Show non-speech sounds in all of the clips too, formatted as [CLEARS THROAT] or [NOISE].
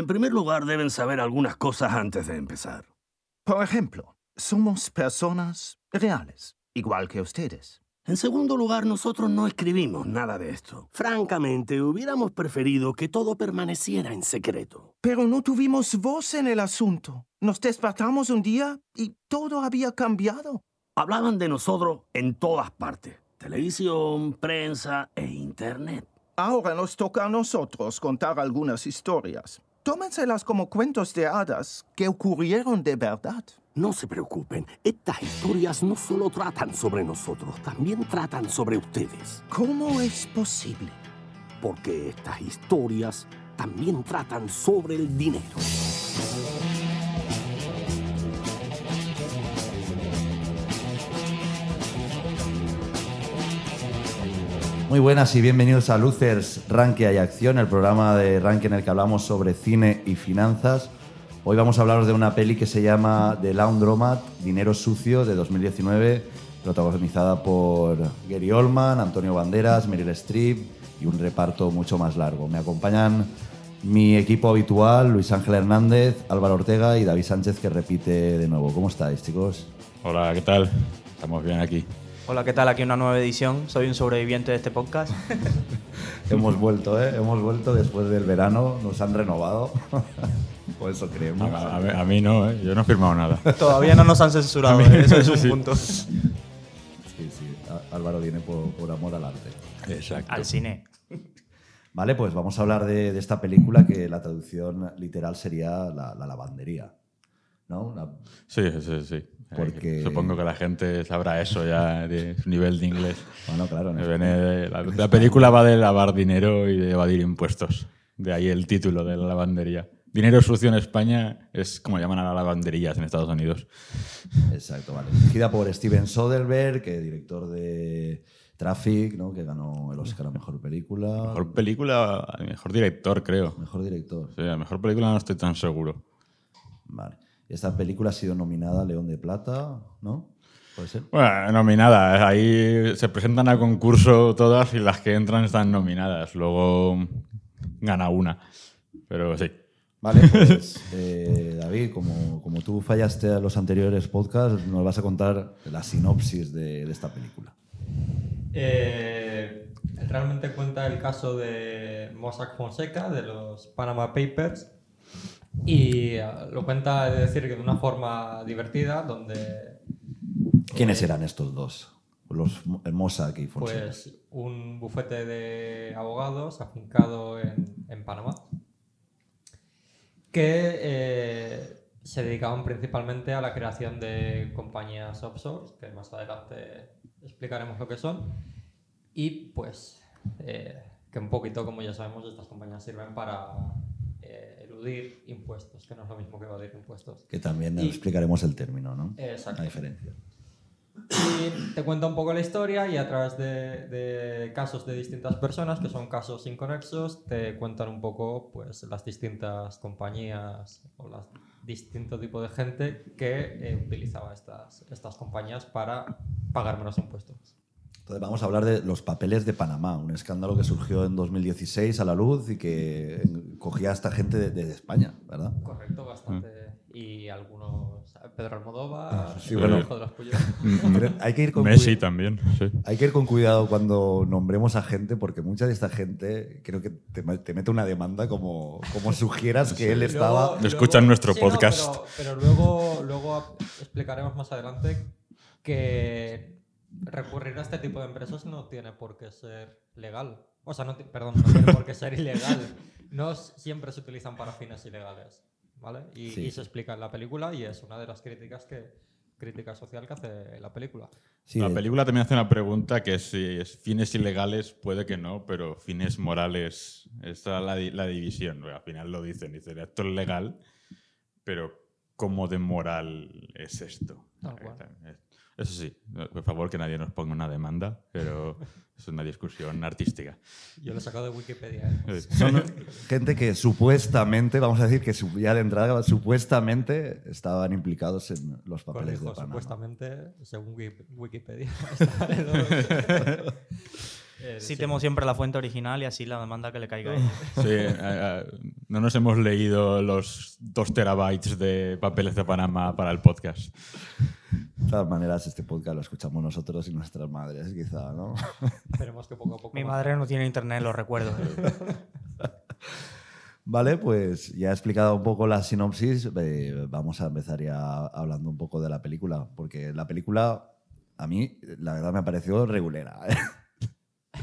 En primer lugar, deben saber algunas cosas antes de empezar. Por ejemplo, somos personas reales, igual que ustedes. En segundo lugar, nosotros no escribimos nada de esto. Francamente, hubiéramos preferido que todo permaneciera en secreto. Pero no tuvimos voz en el asunto. Nos despertamos un día y todo había cambiado. Hablaban de nosotros en todas partes. Televisión, prensa e internet. Ahora nos toca a nosotros contar algunas historias. Tómenselas como cuentos de hadas que ocurrieron de verdad. No se preocupen, estas historias no solo tratan sobre nosotros, también tratan sobre ustedes. ¿Cómo es posible? Porque estas historias también tratan sobre el dinero. Muy buenas y bienvenidos a Luzers, Rankia y Acción, el programa de Rankia en el que hablamos sobre cine y finanzas. Hoy vamos a hablaros de una peli que se llama The Laundromat, Dinero Sucio, de 2019, protagonizada por Gary Oldman, Antonio Banderas, Meryl Streep y un reparto mucho más largo. Me acompañan mi equipo habitual, Luis Ángel Hernández, Álvaro Ortega y David Sánchez, que repite de nuevo. ¿Cómo estáis, chicos? Hola, ¿qué tal? Estamos bien aquí. Hola, ¿qué tal? Aquí una nueva edición. Soy un sobreviviente de este podcast. [LAUGHS] Hemos vuelto, ¿eh? Hemos vuelto después del verano, nos han renovado. [LAUGHS] Por eso creemos. A, a- a mí no, ¿eh? yo no he firmado nada. [LAUGHS] Todavía no nos han censurado, mí- ¿eh? eso es un sí. punto. Sí, sí. Álvaro viene por, por amor al arte. Exacto. Al cine. Vale, pues vamos a hablar de, de esta película que la traducción literal sería la, la lavandería. ¿No? Una- Sí, sí, sí. Porque- Supongo que la gente sabrá eso ya de su nivel de inglés. bueno, claro. ¿no? la película va de lavar dinero y de evadir impuestos. De ahí el título de la lavandería. Dinero sucio en España es como llaman a las lavanderías en Estados Unidos. Exacto, vale. Dirigida por Steven Soderbergh, que director de Traffic, ¿no? que ganó el Oscar a Mejor Película. Mejor película, mejor director, creo. Mejor director. Sí, a mejor película no estoy tan seguro. Vale. Esta película ha sido nominada a León de Plata, ¿no? ¿Puede ser? Bueno, nominadas. Ahí se presentan a concurso todas y las que entran están nominadas. Luego gana una. Pero sí. Vale, pues [LAUGHS] eh, David, como, como tú fallaste a los anteriores podcasts, nos vas a contar la sinopsis de, de esta película. Eh, realmente cuenta el caso de Mossack Fonseca, de los Panama Papers, y eh, lo cuenta, es decir, que de una forma divertida, donde ¿Quiénes eran estos dos? Los Mossack y Fonseca. pues un bufete de abogados afincado en, en Panamá, que eh, se dedicaban principalmente a la creación de compañías offshore, que más adelante explicaremos lo que son, y pues eh, que un poquito, como ya sabemos, estas compañías sirven para eh, eludir impuestos, que no es lo mismo que evadir impuestos. que también y- explicaremos el término, ¿no? Exacto. La diferencia. Y te cuenta un poco la historia y a través de, de casos de distintas personas, que son casos inconexos, te cuentan un poco pues, las distintas compañías o las distinto tipo de gente que eh, utilizaba estas, estas compañías para pagar menos impuestos. Entonces vamos a hablar de los papeles de Panamá, un escándalo que surgió en 2016 a la luz y que cogía a esta gente de, de España, ¿verdad? Correcto, bastante. Y algunos... Pedro Almodóvar, sí, el bueno. hijo de los Puyol. [LAUGHS] Pero hay que ir con Messi también, sí. Hay que ir con cuidado cuando nombremos a gente, porque mucha de esta gente creo que te, te mete una demanda como, como sugieras que él estaba. luego- Escuchan nuestro sí, no, podcast. pero, pero luego, luego explicaremos más adelante que recurrir a este tipo de empresas no tiene por qué ser legal. O sea, no perdón, no tiene por qué ser ilegal. No siempre se utilizan para fines ilegales. ¿Vale? Y, Sí, y sí. se explica en la película y es una de las críticas que crítica social que hace la película. Sí, La película también hace una pregunta que si es fines ilegales puede que no, pero fines morales está la, di- la división. Al final lo dicen, dicen esto es legal, pero ¿cómo de moral es esto? Tal cual. Eso sí, por favor que nadie nos ponga una demanda, pero [LAUGHS] es una discusión artística. Yo lo he sacado de Wikipedia. ¿eh? Son gente que supuestamente, vamos a decir que ya de entrada, supuestamente estaban implicados en los papeles de Panamá. supuestamente, según Wiki- Wikipedia. [LAUGHS] [LAUGHS] Eh, Citemos siempre la fuente original y así la demanda que le caiga a ella. Sí, [LAUGHS] eh, eh, no nos hemos leído los dos terabytes de papeles de Panamá para el podcast. De todas maneras, este podcast lo escuchamos nosotros y nuestras madres, quizá, ¿no? [LAUGHS] Esperemos que poco a poco. Mi más. madre no tiene internet, lo recuerdo. [LAUGHS] Vale, pues ya he explicado un poco la sinopsis. eh, vamos a empezar ya hablando un poco de la película, porque la película a mí, la verdad, me pareció regulera. ¿eh?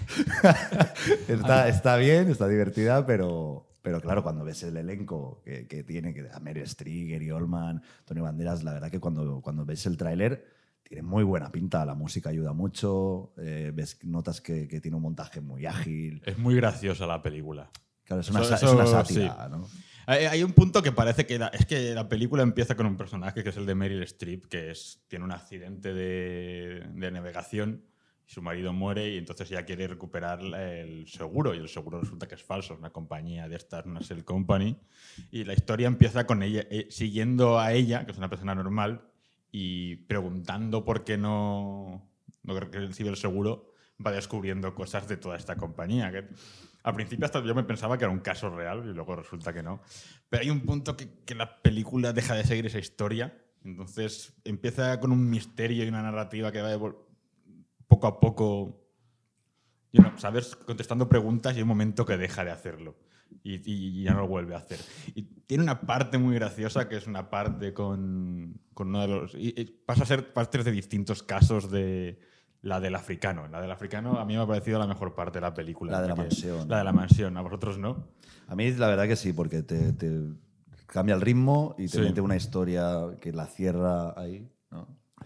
[LAUGHS] está, está bien, está divertida, pero, pero claro, cuando ves el elenco que, que tiene, que a Meryl Streep, Gary Oldman, Tony Banderas, la verdad que cuando, cuando ves el tráiler tiene muy buena pinta, la música ayuda mucho, eh, ves, notas que, que tiene un montaje muy ágil. Es muy graciosa la película. Claro, es una, Eso- sa- es una eso sátira, hay un punto que parece que la, es que la película empieza con un personaje que es el de Meryl Streep, que es, tiene un accidente de, de navegación su marido muere y entonces ya quiere recuperar el seguro y el seguro resulta que es falso, es una compañía de estas, una Shell Company. Y la historia empieza con ella eh, siguiendo a ella, que es una persona normal, y preguntando por qué no, no recibe el seguro, va descubriendo cosas de toda esta compañía. Que al principio hasta yo me pensaba que era un caso real y luego resulta que no. Pero hay un punto que, que la película deja de seguir esa historia. Entonces empieza con un misterio y una narrativa que va poco a poco, you know, ¿sabes? Contestando preguntas y hay un momento que deja de hacerlo. Y, y ya no lo vuelve a hacer. Y tiene una parte muy graciosa que es una parte con, con uno de los... Y, y pasa a ser partes de distintos casos de la del africano. La del africano a mí me ha parecido la mejor parte de la película. La de la mansión. La de la mansión. A vosotros no. A mí la verdad que sí, porque te, te cambia el ritmo y te Sí. mete una historia que la cierra ahí.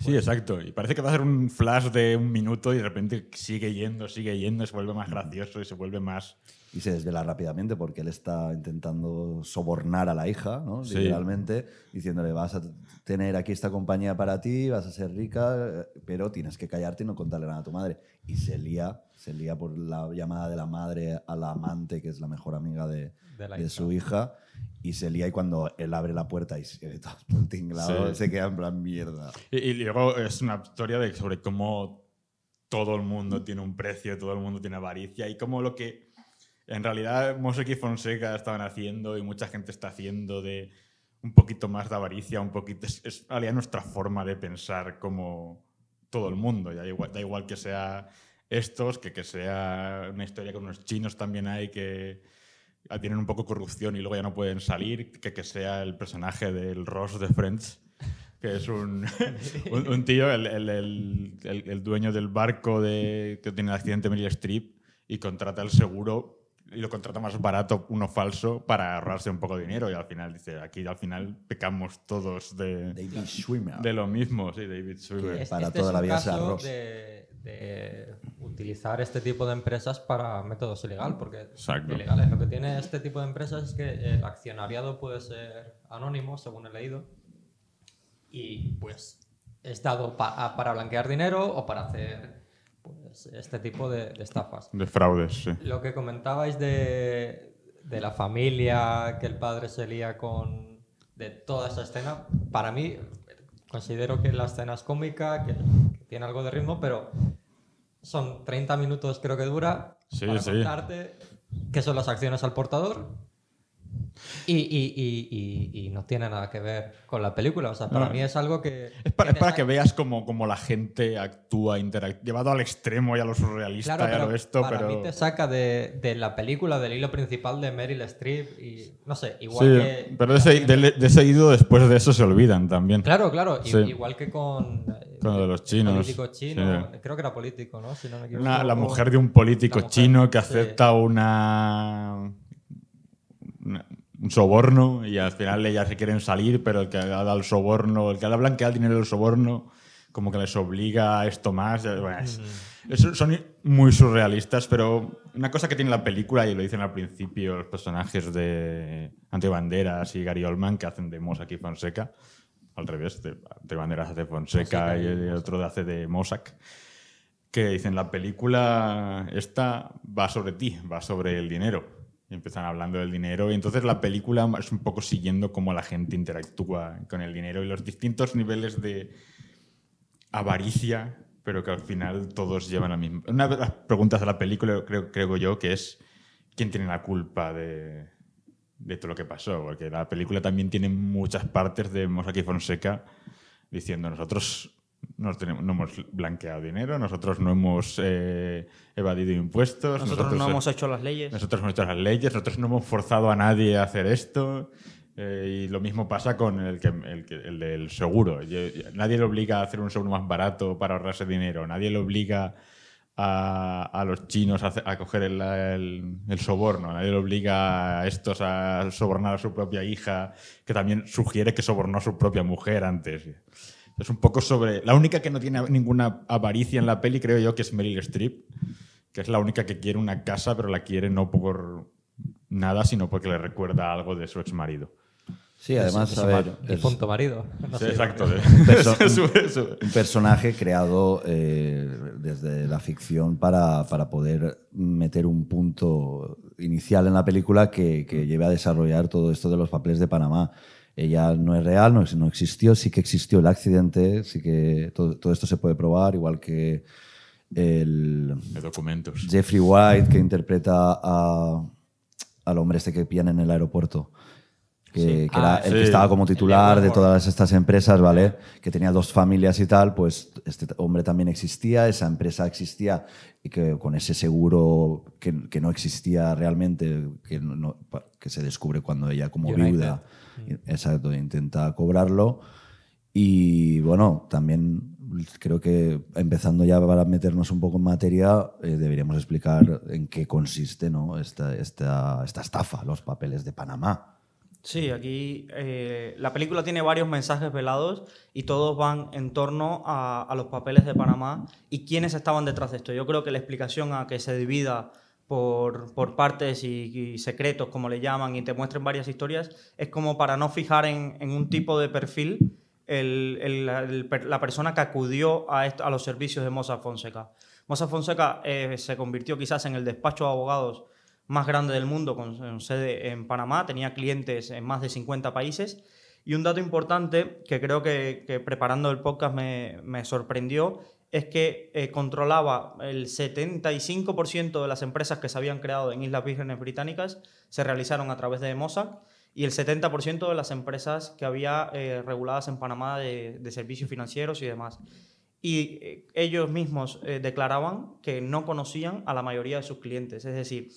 Sí, exacto. Y parece que va a ser un flash de un minuto y de repente sigue yendo, sigue yendo, y se vuelve más gracioso y se vuelve más... Y se desvela rápidamente porque él está intentando sobornar a la hija, ¿no? Sí. literalmente, diciéndole, vas a tener aquí esta compañía para ti, vas a ser rica, pero tienes que callarte y no contarle nada a tu madre. Y se lía, se lía por la llamada de la madre a la amante, que es la mejor amiga de, De la de hija. su hija, y se lía y cuando él abre la puerta y se todo tinglado, Sí. se queda en plan mierda. Y, y luego es una historia de, sobre cómo todo el mundo tiene un precio, todo el mundo tiene avaricia y cómo lo que en realidad Mosek y Fonseca estaban haciendo y mucha gente está haciendo de un poquito más de avaricia, un poquito... Es, es en realidad nuestra forma de pensar como todo el mundo. Ya igual, da igual que sea estos, que que sea una historia con unos chinos también hay que tienen un poco corrupción y luego ya no pueden salir, que que sea el personaje del Ross de Friends, que es un, [LAUGHS] un, un tío, el, el- el- el- el dueño del barco de, que tiene el accidente Meryl Streep y contrata el seguro y lo contrata más barato, uno falso, para ahorrarse un poco de dinero y al final dice, aquí al final pecamos todos de, David de lo mismo, sí, David Schwimmer. es- para este toda es la vida caso Ross. de, de utilizar este tipo de empresas para métodos ilegal, porque ilegales. Lo que tiene este tipo de empresas es que el accionariado puede ser anónimo, según he leído, y pues es dado pa- para blanquear dinero o para hacer pues, este tipo de, de estafas. De fraudes, sí. Lo que comentabais de, de la familia, que el padre se lía con. de toda esa escena, para mí considero que la escena es cómica, que tiene algo de ritmo, pero son 30 minutos creo que dura Sí, para sí. contarte qué son las acciones al portador. Y, y- y- y- no tiene nada que ver con la película. O sea, para No. mí es algo que. Es para, que es para que veas cómo, cómo la gente actúa, llevado al extremo y a lo surrealista Claro, y a lo esto, para pero... mí te saca de, de la película, del hilo principal de Meryl Streep y no sé, igual Sí, que... pero de ese, de- de ese ido después de eso se olvidan también. Claro, claro, Sí. igual que con... Con lo de los chinos, Político chino, sí. creo que era político, ¿no? Si no me equivoco. Una- la mujer de un político mujer, chino que acepta una, una- un soborno y al final ellas se quieren salir, pero el que ha dado el soborno, el que ha blanqueado el dinero del soborno, como que les obliga a esto más. bueno, es- es- son muy surrealistas, pero una cosa que tiene la película, y lo dicen al principio los personajes de Antonio Banderas y Gary Oldman, que hacen de Mossack y Fonseca, al revés, de, Antonio Banderas hace Fonseca y el otro hace de Mossack que dicen la película esta va sobre ti, va sobre el dinero. Y empiezan hablando del dinero y entonces la película es un poco siguiendo cómo la gente interactúa con el dinero y los distintos niveles de avaricia pero que al final todos llevan la misma. Una de las preguntas de la película, creo, creo yo, que es quién tiene la culpa de, de todo lo que pasó, porque la película también tiene muchas partes de Mossack y Fonseca diciendo nosotros no, tenemos, no hemos blanqueado dinero, nosotros no hemos eh, evadido impuestos, Nosotros, no hemos hecho las leyes. nosotros hemos hecho las leyes, nosotros no hemos forzado a nadie a hacer esto. eh, y lo mismo pasa con el, que, el, el del seguro. Yo- Nadie le obliga a hacer un seguro más barato para ahorrarse dinero. Nadie le obliga a, a los chinos a, a coger el, el- el soborno. Nadie le obliga a estos a sobornar a su propia hija, que también sugiere que sobornó a su propia mujer antes. Es un poco sobre... La única que no tiene ninguna avaricia en la peli, creo yo, que es Meryl Streep, que es la única que quiere una casa, pero la quiere no por nada, sino porque le recuerda algo de su ex marido. Sí, además, a ver, es punto marido. No sé. exacto. [LAUGHS] perso- un personaje creado eh, desde la ficción para, para poder meter un punto inicial en la película que, que lleve a desarrollar todo esto de los papeles de Panamá. Ella no es real, no, no existió, sí que existió el accidente, sí que todo, todo esto se puede probar, igual que el, de documentos. Jeffrey White, que interpreta a- al hombre este que pillan en el aeropuerto. Que, que era Ah, el que sí. estaba como titular de todas estas empresas, ¿vale? Que tenía dos familias y tal, pues este hombre también existía, esa empresa existía y que con ese seguro que, que no existía realmente, que, no- que se descubre cuando ella como United. viuda, exacto, intenta cobrarlo. Y bueno, también creo que empezando ya para meternos un poco en materia, eh, deberíamos explicar en qué consiste ¿no? esta, esta, esta estafa, los papeles de Panamá. Sí, aquí eh, la película tiene varios mensajes velados y todos van en torno a, los papeles de Panamá y quiénes estaban detrás de esto. Yo creo que la explicación a que se divida por, por partes y, secretos, como le llaman, y te muestren varias historias, es como para no fijar en, en un tipo de perfil la- persona que acudió a, esto- a los servicios de Mossack Fonseca. Mossack Fonseca eh, se convirtió quizás en el despacho de abogados más grande del mundo con con sede en Panamá, tenía clientes en más de 50 países. Y un dato importante que creo que, preparando el podcast me, sorprendió es que eh, controlaba el 75% de las empresas que se habían creado en Islas Vírgenes Británicas se realizaron a través de Mossack y el 70% de las empresas que había eh, reguladas en Panamá de, servicios financieros y demás. Y eh, ellos mismos eh, declaraban que no conocían a la mayoría de sus clientes. Es decir,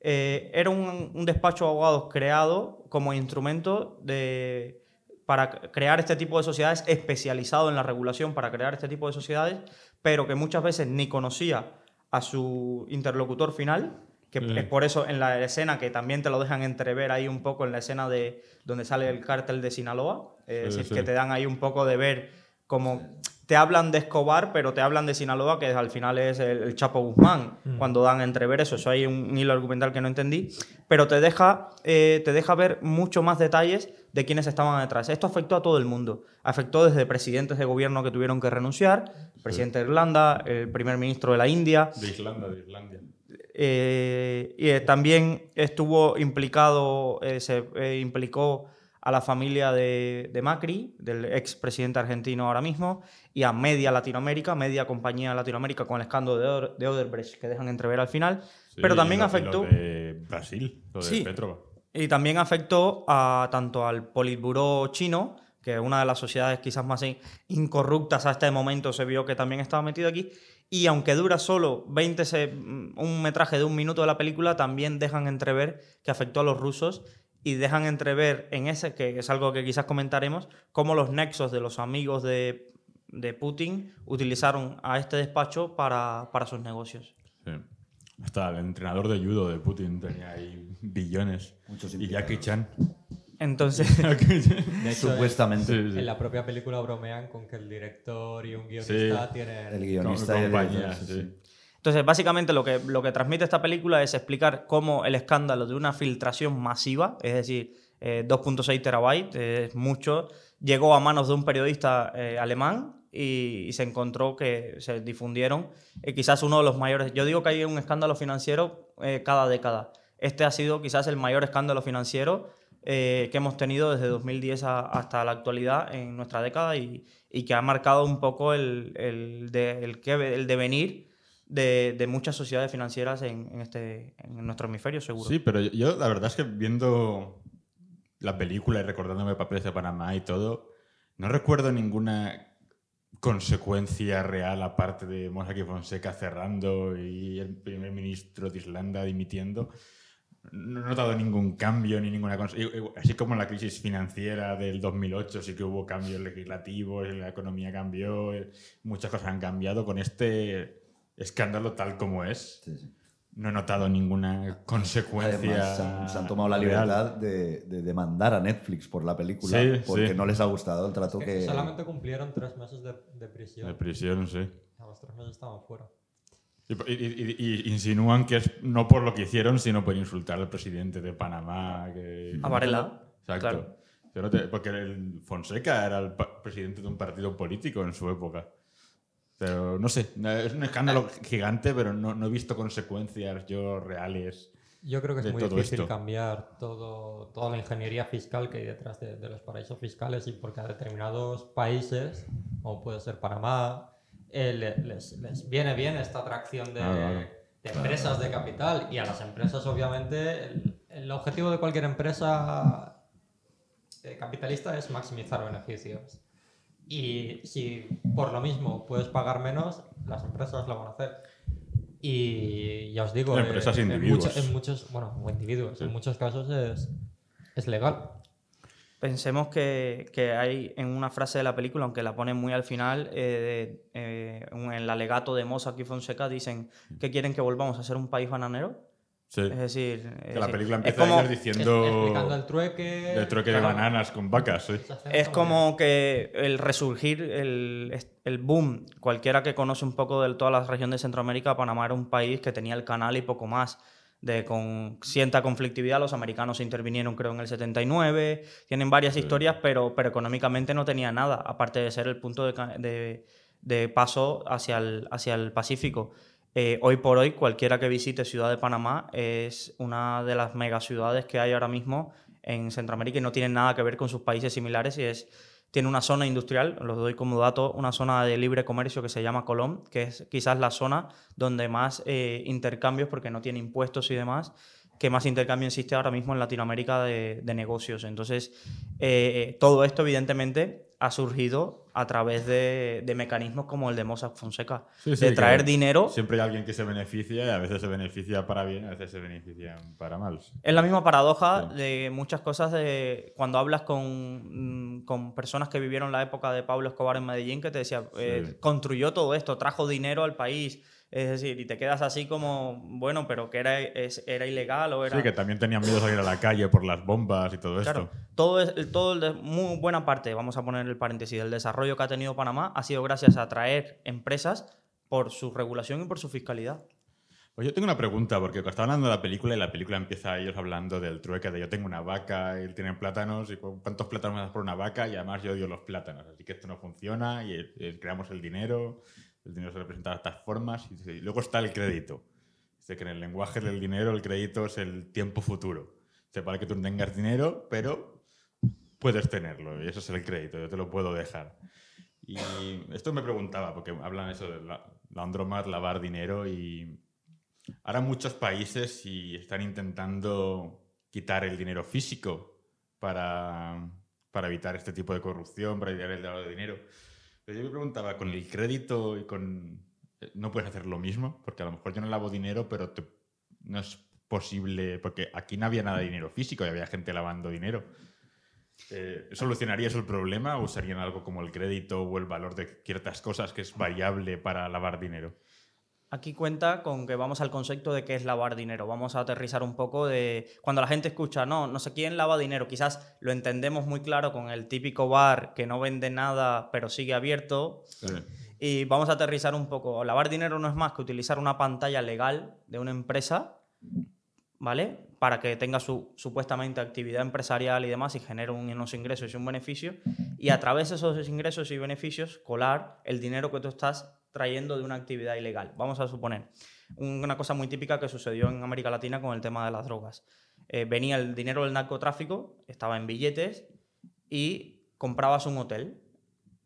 eh, era un, un despacho de abogados creado como instrumento de, para crear este tipo de sociedades, especializado en la regulación para crear este tipo de sociedades, pero que muchas veces ni conocía a su interlocutor final, que Mm. es por eso en la escena que también te lo dejan entrever ahí un poco en la escena de donde sale el cártel de Sinaloa, es Sí, decir, sí. que te dan ahí un poco de ver como te hablan de Escobar, pero te hablan de Sinaloa, que al final es el, el Chapo Guzmán, cuando dan a entrever eso. Eso hay un, un hilo argumental que no entendí, pero te deja, eh, te deja ver mucho más detalles de quiénes estaban detrás. Esto afectó a todo el mundo. Afectó desde presidentes de gobierno que tuvieron que renunciar, el presidente de Irlanda, el primer ministro de la India, De Islanda, de Islandia. eh, y eh, también estuvo implicado, eh, se eh, implicó a la familia de, de Macri, del ex presidente argentino ahora mismo, y a media Latinoamérica, media compañía Latinoamérica con el escándalo de, Oder- de Odebrecht que dejan entrever al final, Sí, pero también lo- afectó... Lo de Brasil, lo de Sí. Y también afectó a, tanto al Politburó chino, que es una de las sociedades quizás más in- incorruptas a este momento, se vio que también estaba metido aquí. Y aunque dura solo 20 se- un metraje de un minuto de la película, también dejan entrever que afectó a los rusos y dejan entrever en ese, que es algo que quizás comentaremos, cómo los nexos de los amigos de, de Putin utilizaron a este despacho para, para sus negocios. Sí. Hasta el entrenador de judo de Putin tenía ahí billones. y Jackie Chan. Entonces, [LAUGHS] De hecho, Supuestamente. Sí, sí. En la propia película bromean con que el director y un guionista Sí. tienen... El guionista y el compañía, Entonces, básicamente lo que, lo que transmite esta película es explicar cómo el escándalo de una filtración masiva, es decir, eh, 2.6 terabytes, eh, es mucho, llegó a manos de un periodista eh, alemán y, se encontró que se difundieron eh, quizás uno de los mayores. Yo digo que hay un escándalo financiero cada década. Este ha sido quizás el mayor escándalo financiero que hemos tenido desde 2010 a- hasta la actualidad en nuestra década y, que ha marcado un poco el, el, de- el devenir de, de muchas sociedades financieras en, en este, en nuestro hemisferio, seguro. Sí, pero yo, la verdad es que viendo la película y recordándome papeles de Panamá y todo, no recuerdo ninguna consecuencia real aparte de Mossack Fonseca cerrando y el primer ministro de Islanda dimitiendo. No he notado ningún cambio ni ninguna Así como en la crisis financiera del 2008 sí que hubo cambios legislativos, la economía cambió, muchas cosas han cambiado. Con este escándalo tal como es, Sí, sí. no he notado ninguna consecuencia. Además, se han, se han tomado la libertad de, de demandar a Netflix por la película Sí, porque sí. no les ha gustado el trato Que que... Solamente cumplieron tres meses de, de prisión. De prisión, sí. A los tres meses estaban fuera. Y, y- y- y insinúan que es no por lo que hicieron, sino por insultar al presidente de Panamá. Que... A Varela. Exacto. Claro. Porque el Fonseca era el presidente de un partido político en su época. Pero no sé, es un escándalo gigante, pero no, no he visto consecuencias yo reales. Yo creo que es muy difícil esto. cambiar todo, toda la ingeniería fiscal que hay detrás de, de los paraísos fiscales y porque a determinados países, como puede ser Panamá, eh, le- les, les viene bien esta atracción de, Claro, claro. de empresas de capital y a las empresas obviamente el, el objetivo de cualquier empresa eh, capitalista es maximizar beneficios. Y si por lo mismo puedes pagar menos, las empresas lo van a hacer. Y ya os digo, eh, Empresas en, individuos. mucho- en muchos, bueno, o individuos, Sí. en muchos casos es, es legal. Pensemos que, que hay en una frase de la película, aunque la ponen muy al final, eh, eh, en el alegato de Mossack y Fonseca, dicen que quieren que volvamos a ser un país bananero. Sí. Es decir, es Que la decir, película es empieza como, ellos diciendo explicando el trueque. el trueque de bananas con vacas. sí. es como que el resurgir, el, el boom, cualquiera que conoce un poco de toda la región de Centroamérica, Panamá era un país que tenía el canal y poco más. De con cierta conflictividad, los americanos intervinieron creo en el 79, tienen varias historias, pero, pero económicamente no tenía nada, aparte de ser el punto de, de- de paso hacia el, hacia el Pacífico. Eh, hoy por hoy, cualquiera que visite Ciudad de Panamá es una de las megaciudades que hay ahora mismo en Centroamérica y no tiene nada que ver con sus países similares y es tiene una zona industrial, los doy como dato, una zona de libre comercio que se llama Colón, que es quizás la zona donde más eh, intercambios, porque no tiene impuestos y demás, que más intercambio existe ahora mismo en Latinoamérica de, negocios. Entonces, eh, todo esto evidentemente ha surgido a través de, de mecanismos como el de Mossack Fonseca, Sí, sí, de traer dinero. Siempre hay alguien que se beneficia y a veces se beneficia para bien, a veces se beneficia para mal. Es la misma paradoja Sí. de muchas cosas de cuando hablas con, mm, con personas que vivieron la época de Pablo Escobar en Medellín, que te decía, eh, construyó todo esto, trajo dinero al país. Es decir, y te quedas así como, bueno, pero que era, es- era ilegal o era... Sí, que también tenían miedo de salir a la calle por las bombas y todo Claro, esto. todo, es, todo el de- muy buena parte, vamos a poner el paréntesis, del desarrollo que ha tenido Panamá ha sido gracias a atraer empresas por su regulación y por su fiscalidad. Pues yo tengo una pregunta, porque está hablando de la película y la película empieza ellos hablando del trueque de yo tengo una vaca, él tiene plátanos y cu- cuántos plátanos me das por una vaca y además yo odio los plátanos, así que esto no funciona y eh, eh, creamos el dinero, el dinero se representa de estas formas y, dice- luego está el crédito. Dice que en el lenguaje del dinero el crédito es el tiempo futuro. Se vale que tú tengas dinero, pero puedes tenerlo y eso es el crédito, yo te lo puedo dejar. Y esto me preguntaba, porque hablan eso de la, laundromat, lavar dinero y ahora muchos países y están intentando quitar el dinero físico para, para evitar este tipo de corrupción, para evitar el lavado de dinero. Pero yo me preguntaba, con el crédito y con... eh, ¿No puedes hacer lo mismo? Porque a lo mejor yo no lavo dinero, pero no es posible, porque aquí no había nada de dinero físico y había gente lavando dinero. Eh, ¿Solucionaría eso el problema o usarían algo como el crédito o el valor de ciertas cosas que es variable para lavar dinero? Aquí cuenta con que vamos al concepto de qué es lavar dinero. Vamos a aterrizar un poco de cuando la gente escucha, no, no sé quién lava dinero, quizás lo entendemos muy claro con el típico bar que no vende nada pero sigue abierto. Y vamos a aterrizar un poco. Lavar dinero no es más que utilizar una pantalla legal de una empresa, ¿vale? Para que tenga su supuestamente actividad empresarial y demás y genere un- unos ingresos y un beneficio. Y a través de esos ingresos y beneficios colar el dinero que tú estás trayendo de una actividad ilegal. Vamos a suponer una cosa muy típica que sucedió en América Latina con el tema de las drogas. eh, venía el dinero del narcotráfico, estaba en billetes y comprabas un hotel.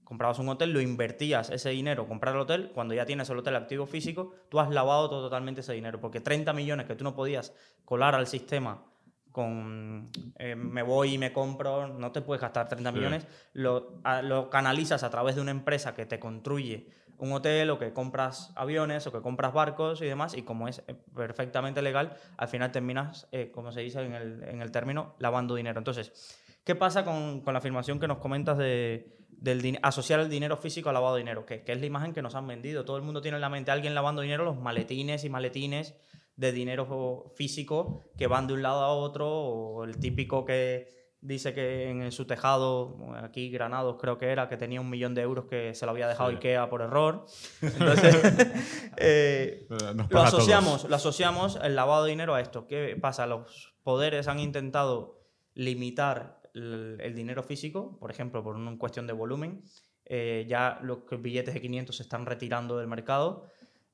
Comprabas un hotel, lo invertías ese dinero, comprar el hotel, cuando ya tienes el hotel activo físico, tú has lavado todo, totalmente ese dinero, porque 30 millones que tú no podías colar al sistema con eh, me voy y me compro, no te puedes gastar 30 Sí. millones, lo, a- lo canalizas a través de una empresa que te construye un hotel o que compras aviones o que compras barcos y demás, y como es eh, perfectamente legal, al final terminas, eh, como se dice en el, en el término, lavando dinero. Entonces, ¿qué pasa con, con la afirmación que nos comentas de del asociar el dinero físico al lavado de dinero? Que, que es la imagen que nos han vendido. Todo el mundo tiene en la mente a alguien lavando dinero, los maletines y maletines de dinero físico que van de un lado a otro, o el típico que dice que en su tejado, aquí Granados creo que era, que tenía un millón de euros que se lo había dejado Sí. Ikea por error. [LAUGHS] Entonces, [LAUGHS] eh, lo asociamos, lo asociamos el lavado de dinero a esto. ¿Qué pasa? Los poderes han intentado limitar el, el dinero físico, por ejemplo, por una cuestión de volumen. Eh, ya los billetes de 500 se están retirando del mercado.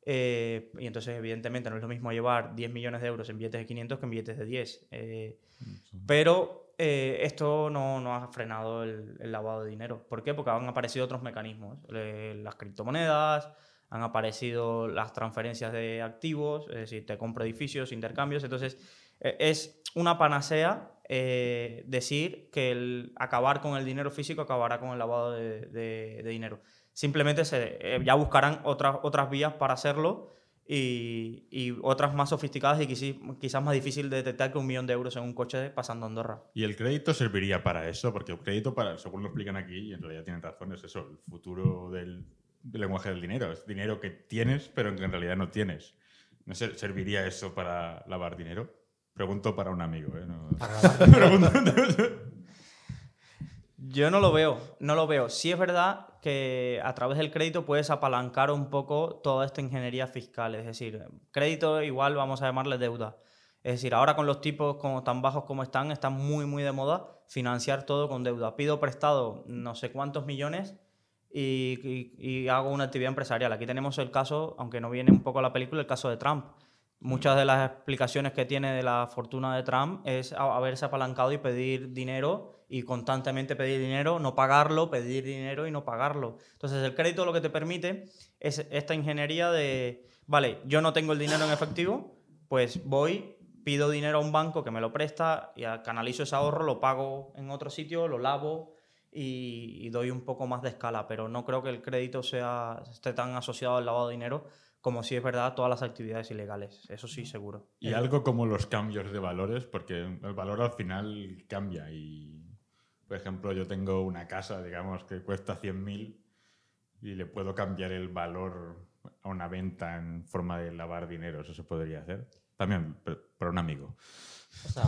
eh, y entonces, evidentemente, no es lo mismo llevar 10 millones de euros en billetes de 500 que en billetes de 10. eh, pero eh, esto no, no ha frenado el, lavado de dinero. ¿Por qué? Porque han aparecido otros mecanismos. Eh, las criptomonedas, han aparecido las transferencias de activos, es decir, te compro edificios, intercambios. Entonces, eh, es una panacea decir que el acabar con el dinero físico acabará con el lavado de, de- dinero. Simplemente se, ya buscarán otras, otras vías para hacerlo y, y otras más sofisticadas y quizás más difícil de detectar que un millón de euros en un coche pasando a Andorra. ¿Y el crédito serviría para eso? Porque el crédito, para, según lo explican aquí, y en realidad tienen razón, es eso, el futuro del, del lenguaje del dinero. Es dinero que tienes, pero que en realidad no tienes. ¿No ser- serviría eso para lavar dinero? Pregunto para un amigo, ¿eh? No- [LAUGHS] Pregunto- [LAUGHS] Yo no lo veo, no lo veo. Sí es verdad que a través del crédito puedes apalancar un poco toda esta ingeniería fiscal. Es decir, crédito igual vamos a llamarle deuda. Es decir, ahora con los tipos como tan bajos como están, está muy, muy de moda financiar todo con deuda. Pido prestado no sé cuántos millones y, y- hago una actividad empresarial. Aquí tenemos el caso, aunque no viene un poco a la película, el caso de Trump. Muchas de las explicaciones que tiene de la fortuna de Trump es haberse apalancado y pedir dinero y constantemente pedir dinero, no pagarlo, pedir dinero y no pagarlo. Entonces el crédito lo que te permite es esta ingeniería de, vale, yo no tengo el dinero en efectivo, pues voy, pido dinero a un banco que me lo presta y canalizo ese ahorro, lo pago en otro sitio, lo lavo y, y doy un poco más de escala, pero no creo que el crédito sea, esté tan asociado al lavado de dinero como si es verdad todas las actividades ilegales. Eso sí, seguro. Y algo como los cambios de valores, porque el valor al final cambia. Y, por ejemplo, yo tengo una casa, digamos, que cuesta 100.000 y le puedo cambiar el valor a una venta en forma de lavar dinero. Eso se podría hacer. También para un amigo. O sea,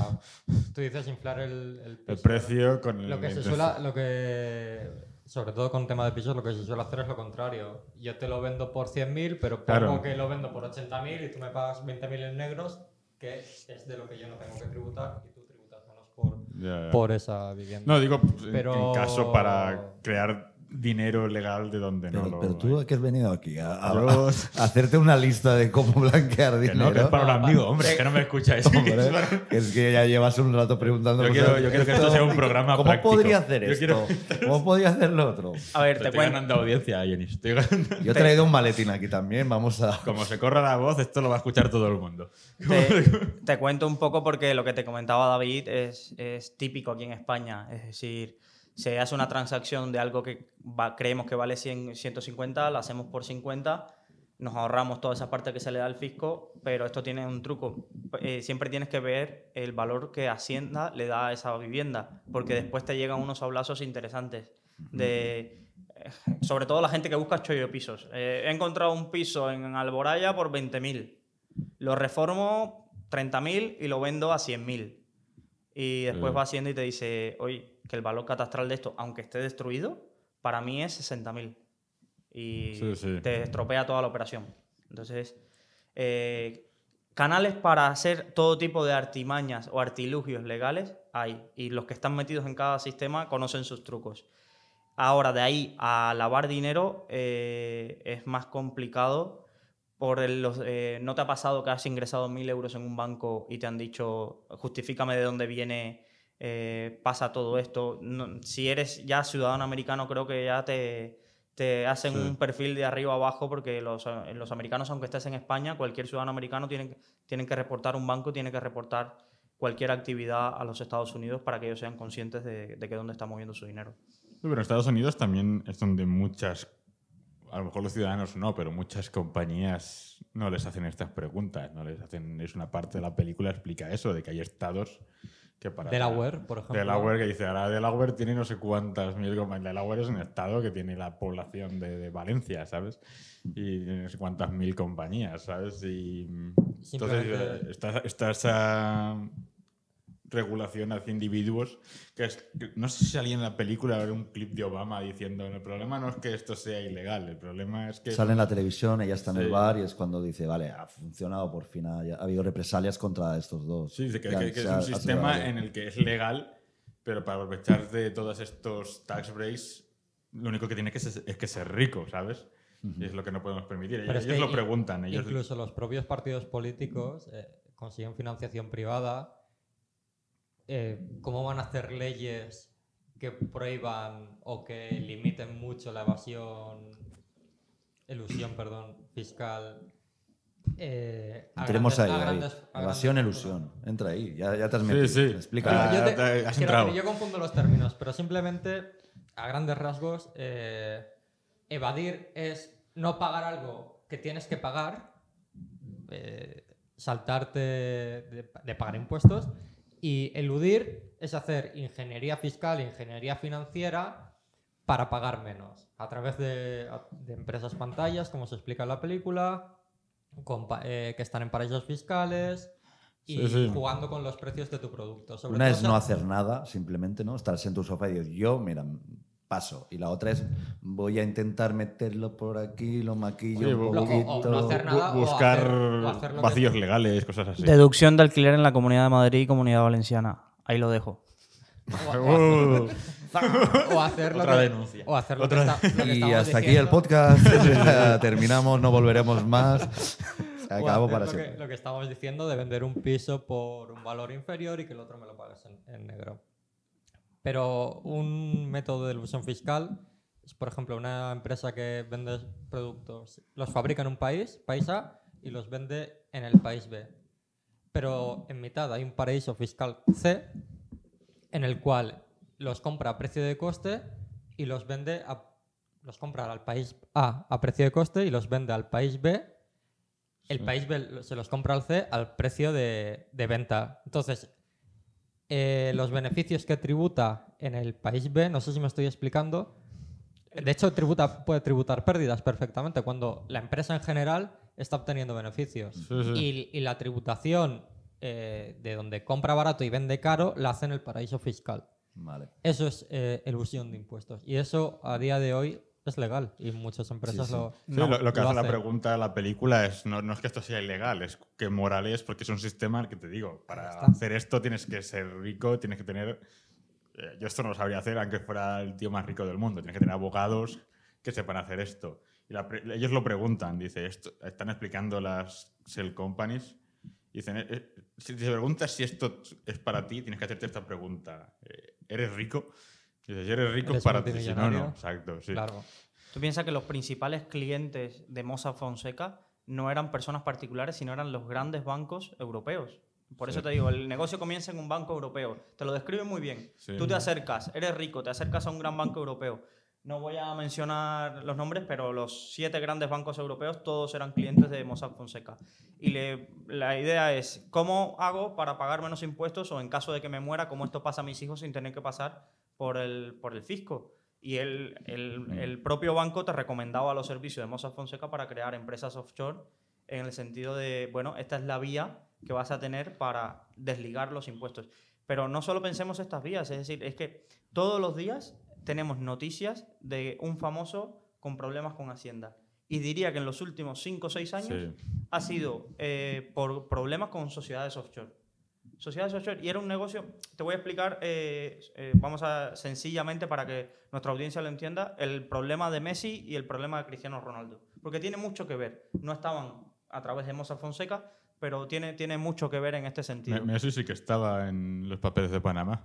tú dices inflar el, el El precio con Lo que la se suele, lo que, sobre todo con tema de pisos, lo que se suele hacer es lo contrario. Yo te lo vendo por 100.000, pero pongo Claro. que lo vendo por 80.000 y tú me pagas 20.000 en negros, que es de lo que yo no tengo que tributar y tú por, esa vivienda. No, digo, en- Pero- en caso para crear dinero legal de donde Pero, no lo pero tú hay. a qué has venido aquí a, a- Yo- a hacerte una lista de cómo blanquear Que dinero. no, que es para un amigo, hombre, que no me escucháis. [LAUGHS] Hombre, es que ya llevas un rato preguntando. Yo quiero- yo quiero que esto sea un programa ¿Cómo práctico. podría hacer esto? quiero- ¿Cómo podría hacer lo otro? A ver, te Estoy cuento. ganando audiencia, Jenny. Estoy ganando- Yo he traído un maletín aquí también, vamos a... Como se corra la voz, esto lo va a escuchar todo el mundo. Te, te cuento un poco porque lo que te comentaba David es, es típico aquí en España. Es decir, se hace una transacción de algo que va- creemos que vale 100, 150, la hacemos por 50, nos ahorramos toda esa parte que se le da al fisco, pero esto tiene un truco. Eh, siempre tienes que ver el valor que Hacienda le da a esa vivienda, porque después te llegan unos sablazos interesantes de eh, sobre todo la gente que busca chollo pisos. Eh, he encontrado un piso en Alboraya por 20.000. Lo reformo 30.000 y lo vendo a 100.000. Y después Mm. va Hacienda y te dice, oye, que el valor catastral de esto, aunque esté destruido, para mí es 60.000. Y Sí, sí. te estropea toda la operación. Entonces, eh, canales para hacer todo tipo de artimañas o artilugios legales hay. Y los que están metidos en cada sistema conocen sus trucos. Ahora, de ahí a lavar dinero eh, es más complicado por el- los, eh, ¿No te ha pasado que has ingresado mil euros en un banco y te han dicho, justifícame de dónde viene, eh, pasa todo esto? No- si eres ya ciudadano americano, creo que ya te, te hacen Sí. un perfil de arriba abajo porque los, eh, los americanos, aunque estés en España, cualquier ciudadano americano tiene, tienen que reportar un banco, tiene que reportar cualquier actividad a los Estados Unidos para que ellos sean conscientes de, de que dónde está moviendo su dinero. Sí, Pero Estados Unidos también es donde muchas, a lo mejor los ciudadanos no, pero muchas compañías no les hacen estas preguntas. No les hacen, es una parte de la película explica eso, de que hay estados que para... Delaware, por ejemplo. Delaware que dice, ahora Delaware tiene no sé cuántas mil compañías. Delaware es un estado que tiene la población de, de Valencia, ¿sabes? Y tiene no sé cuántas mil compañías, ¿sabes? Y mm, entonces eh, está, está esa regulación hacia individuos que, es, que no sé si salía en la película ver un clip de Obama diciendo el problema no es que esto sea ilegal el problema es que Sale en la televisión, ella está en el Sí. bar y es cuando dice, vale, ha funcionado por fin, ha, ha habido represalias contra estos dos. Sí, que, que- que es un sistema en el que es legal, pero para aprovechar de todos estos tax breaks, lo único que tiene que ser, es que ser rico, ¿sabes? Y es lo que no podemos permitir. Pero Ellos, es ellos lo preguntan. Ellos, Incluso los propios partidos políticos eh, consiguen financiación privada. Eh, ¿Cómo van a hacer leyes que prohíban o que limiten mucho la evasión, elusión, perdón, fiscal? eh, a Entremos grandes- ahí, grandes- a Evasión, ilusión. Entra ahí, ya, ya te has Sí, metido. sí. Explícalo. Ah, yo, te- te- has quiero entrado. decir, yo confundo los términos, pero simplemente, a grandes rasgos, eh, evadir es no pagar algo que tienes que pagar, eh, saltarte de, de pagar impuestos, y eludir es hacer ingeniería fiscal, ingeniería financiera para pagar menos, a través de, de empresas pantallas, como se explica en la película, con eh, que están en paraísos fiscales. Y Sí, sí. jugando con los precios de tu producto. Sobre Una todo es no hacer nada, simplemente, ¿no? Estarse en tu sofá y decir, yo, mira, paso. Y la otra es, voy a intentar meterlo por aquí, lo maquillo Oye, un bu- o- o poquito. no hacer nada. o buscar hacer- o hacer lo que- vacíos legales, cosas así. Deducción de alquiler en la Comunidad de Madrid y Comunidad Valenciana. Ahí lo dejo. o- o- Uh, o hacer lo Otra que- denuncia. O hacer lo que, Otra- está- lo que Y hasta aquí el podcast. [LAUGHS] Terminamos, no volveremos más. [LAUGHS] Se acabó para lo que, siempre. lo que estamos diciendo de vender un piso por un valor inferior y que el otro me lo pagues en, en negro. Pero un método de ilusión fiscal es, por ejemplo, una empresa que vende productos, los fabrica en un país, país A, y los vende en el país B. Pero en mitad hay un paraíso fiscal C en el cual los compra a precio de coste y los vende a, los compra al país A a precio de coste y los vende al país B. El país B se los compra al C al precio de, de venta. Entonces, eh, los beneficios que tributa en el país B, no sé si me estoy explicando, de hecho tributa, puede tributar pérdidas perfectamente cuando la empresa en general está obteniendo beneficios. Sí, sí. Y, y la tributación eh, de donde compra barato y vende caro la hace en el paraíso fiscal. Vale. Eso es eh, elusión de impuestos. Y eso a día de hoy es legal y muchas empresas sí. lo, Sí, no, lo, lo que lo hace la pregunta de la película es no, no es que esto sea ilegal, es que moral es porque es un sistema que te digo, para hacer esto tienes que ser rico, tienes que tener... eh, yo esto no lo sabría hacer aunque fuera el tío más rico del mundo, tienes que tener abogados que sepan hacer esto. Y la ellos lo preguntan, dice, esto, están explicando las shell companies, dicen, eh, eh, si te preguntas si esto es para ti, tienes que hacerte esta pregunta, eh, ¿eres rico? Dices, si eres rico ¿Eres para ti, si no, no. Exacto, sí. Claro. Tú piensas que los principales clientes de Mossack Fonseca no eran personas particulares, sino eran los grandes bancos europeos. Por eso Sí. te digo, el negocio comienza en un banco europeo. Te lo describe muy bien. Sí. Tú te acercas, eres rico, te acercas a un gran banco europeo. No voy a mencionar los nombres, pero los siete grandes bancos europeos todos eran clientes de Mossack Fonseca. Y le- la idea es, ¿cómo hago para pagar menos impuestos o en caso de que me muera, cómo esto pasa a mis hijos sin tener que pasar por el, por el fisco? Y el, el- el propio banco te recomendaba los servicios de Mossack Fonseca para crear empresas offshore en el sentido de, bueno, esta es la vía que vas a tener para desligar los impuestos. Pero no solo pensemos estas vías, es decir, es que todos los días tenemos noticias de un famoso con problemas con Hacienda. Y diría que en los últimos 5 o 6 años Sí. ha sido eh, por problemas con sociedades offshore. Sociedades offshore. Y era un negocio, te voy a explicar, eh, eh, vamos a sencillamente para que nuestra audiencia lo entienda, el problema de Messi y el problema de Cristiano Ronaldo. Porque tiene mucho que ver. No estaban a través de Mossack Fonseca, pero tiene, tiene mucho que ver en este sentido. Me- Messi sí que estaba en los papeles de Panamá.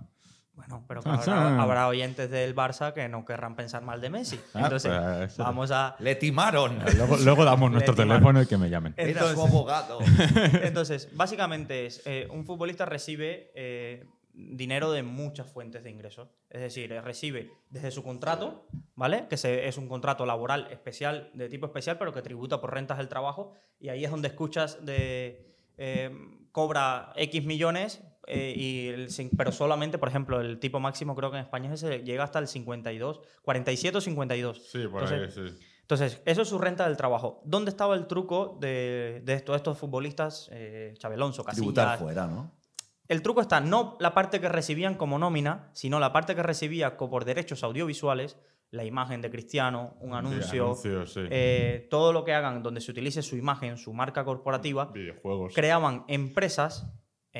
Bueno, pero [LAUGHS] que habrá, habrá oyentes del Barça que no querrán pensar mal de Messi. Ah, Entonces, pues, eso. vamos a... Le timaron. [LAUGHS] Luego, luego damos nuestro teléfono y que me llamen. Era su Entonces- abogado. [LAUGHS] Entonces, básicamente es, eh, un futbolista recibe eh, dinero de muchas fuentes de ingresos. Es decir, eh, recibe desde su contrato, ¿vale? Que se- es un contrato laboral especial, de tipo especial, pero que tributa por rentas del trabajo. Y ahí es donde escuchas de... eh, cobra X millones, eh, y el pero solamente, por ejemplo, el tipo máximo creo que en España es ese, llega hasta el 52, 47 o 52. Sí, por Entonces, ahí, sí. entonces, eso es su renta del trabajo. ¿Dónde estaba el truco de, de todos estos futbolistas, eh, Xabi Alonso, Tributar Casillas? fuera, ¿no? El truco está no la parte que recibían como nómina, sino la parte que recibía por derechos audiovisuales, la imagen de Cristiano, un Sí, anuncio, sí. eh, todo lo que hagan donde se utilice su imagen, su marca corporativa, Videojuegos. creaban empresas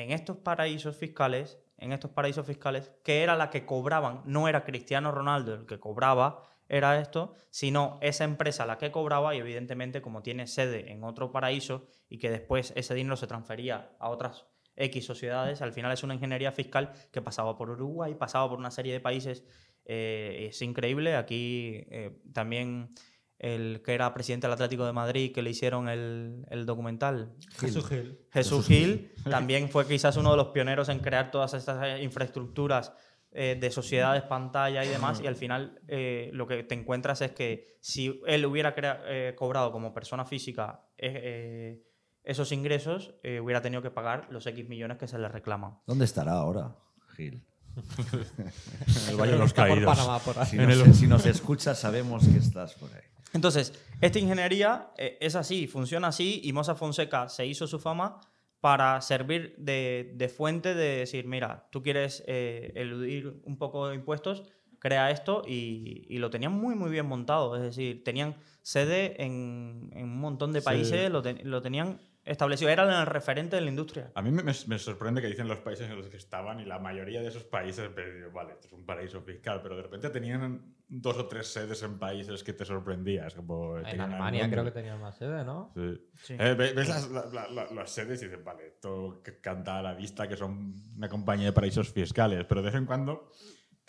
en estos paraísos fiscales, en estos paraísos fiscales, que era la que cobraban, no era Cristiano Ronaldo el que cobraba, era esto, sino esa empresa la que cobraba y evidentemente como tiene sede en otro paraíso y que después ese dinero se transfería a otras X sociedades, al final es una ingeniería fiscal que pasaba por Uruguay, pasaba por una serie de países, eh, es increíble, aquí eh, también el que era presidente del Atlético de Madrid, que le hicieron el, el documental, Jesús Gil. Jesús Gil [LAUGHS] también fue quizás uno de los pioneros en crear todas estas eh, infraestructuras eh, de sociedades, pantalla y demás, y al final eh, lo que te encuentras es que si él hubiera crea- eh, cobrado como persona física esos ingresos, eh, hubiera tenido que pagar los X millones que se le reclaman. ¿Dónde estará ahora, Gil? [LAUGHS] En el Valle de los por Caídos. Panamá, por ahí. Si En nos, el- si nos escuchas, sabemos que estás por ahí. Entonces, esta ingeniería eh, es así, funciona así, y Mosa Fonseca se hizo su fama para servir de, de fuente de decir, mira, tú quieres eh, eludir un poco de impuestos, crea esto, y, y lo tenían muy, muy bien montado. Es decir, tenían sede en, en un montón de Sí. países, lo tenían establecido, eran el referente de la industria. A mí me, me- me sorprende que dicen los países en los que estaban y la mayoría de esos países, vale, esto es un paraíso fiscal, pero de repente tenían dos o tres sedes en países que te sorprendías. Como En tenían Alemania creo que tenía más sede, ¿no? Sí. Sí. Eh, ve- ves las, la- la- la- las sedes y dices, vale, esto que canta a la vista que son una compañía de paraísos fiscales, pero de vez en cuando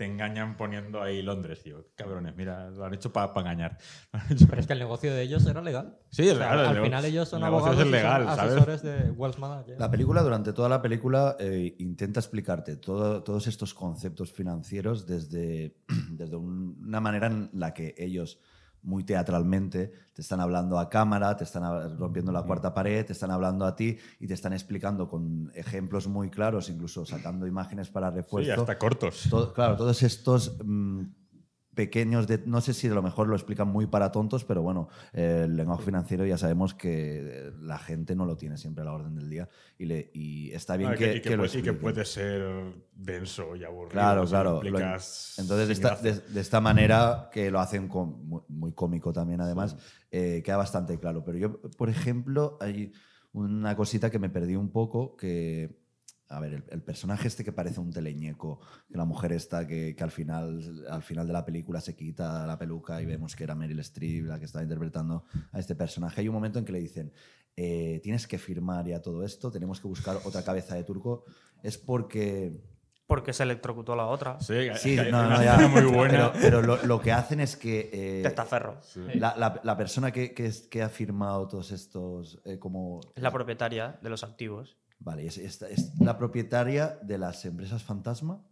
te engañan poniendo ahí Londres, tío. Cabrones, mira, lo han hecho para engañar. [LAUGHS] Pero es que el negocio de ellos era legal. Sí, es O sea, legal, Al final ellos son el negocio abogados es y legal, son ¿sabes? asesores de Wealth Manager. La película, durante toda la película, eh, intenta explicarte todo- todos estos conceptos financieros desde, [CLEARS THROAT] desde un- una manera en la que ellos, muy teatralmente, te están hablando a cámara, te están rompiendo la cuarta pared, te están hablando a ti y te están explicando con ejemplos muy claros, incluso sacando imágenes para Sí, refuerzo. hasta cortos. To- claro, todos estos mm, pequeños, de, no sé si a lo mejor lo explican muy para tontos, pero bueno, el lenguaje financiero ya sabemos que eh, la gente no lo tiene siempre a la orden del día y, le, y está bien y que, y que lo puede, y que puede ser denso y aburrido. Claro, claro. lo entonces, de esta, de, de esta manera, que lo hacen con- muy, muy cómico también, además, eh, queda bastante claro. Pero yo, por ejemplo, hay una cosita que me perdí un poco, que, a ver, el, el personaje este que parece un teleñeco, que la mujer esta que, que al, final, al final de la película se quita la peluca y vemos que era Meryl Streep la que estaba interpretando a este personaje. Hay un momento en que le dicen, eh, tienes que firmar ya todo esto, tenemos que buscar otra cabeza de turco. Es porque Porque se electrocutó la otra. Sí, Sí, no, no, ya. muy buena. Pero, pero lo, lo que hacen es que. eh, Testaferro. Sí. la, la- la persona que, que, es- que ha firmado todos estos. eh, como. Es la propietaria de los activos. Vale, es, es- es la propietaria de las empresas fantasma.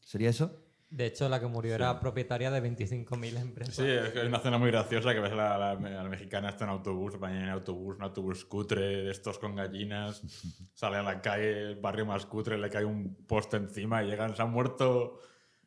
¿Sería eso? De hecho, la que murió era propietaria de 25.000 empresas. Sí, es que hay una escena muy graciosa que ves a la, la- mexicana está en autobús, va en autobús, un autobús cutre de estos con gallinas, [LAUGHS] sale a la calle, el barrio más cutre, le cae un poste encima y llegan, se ha muerto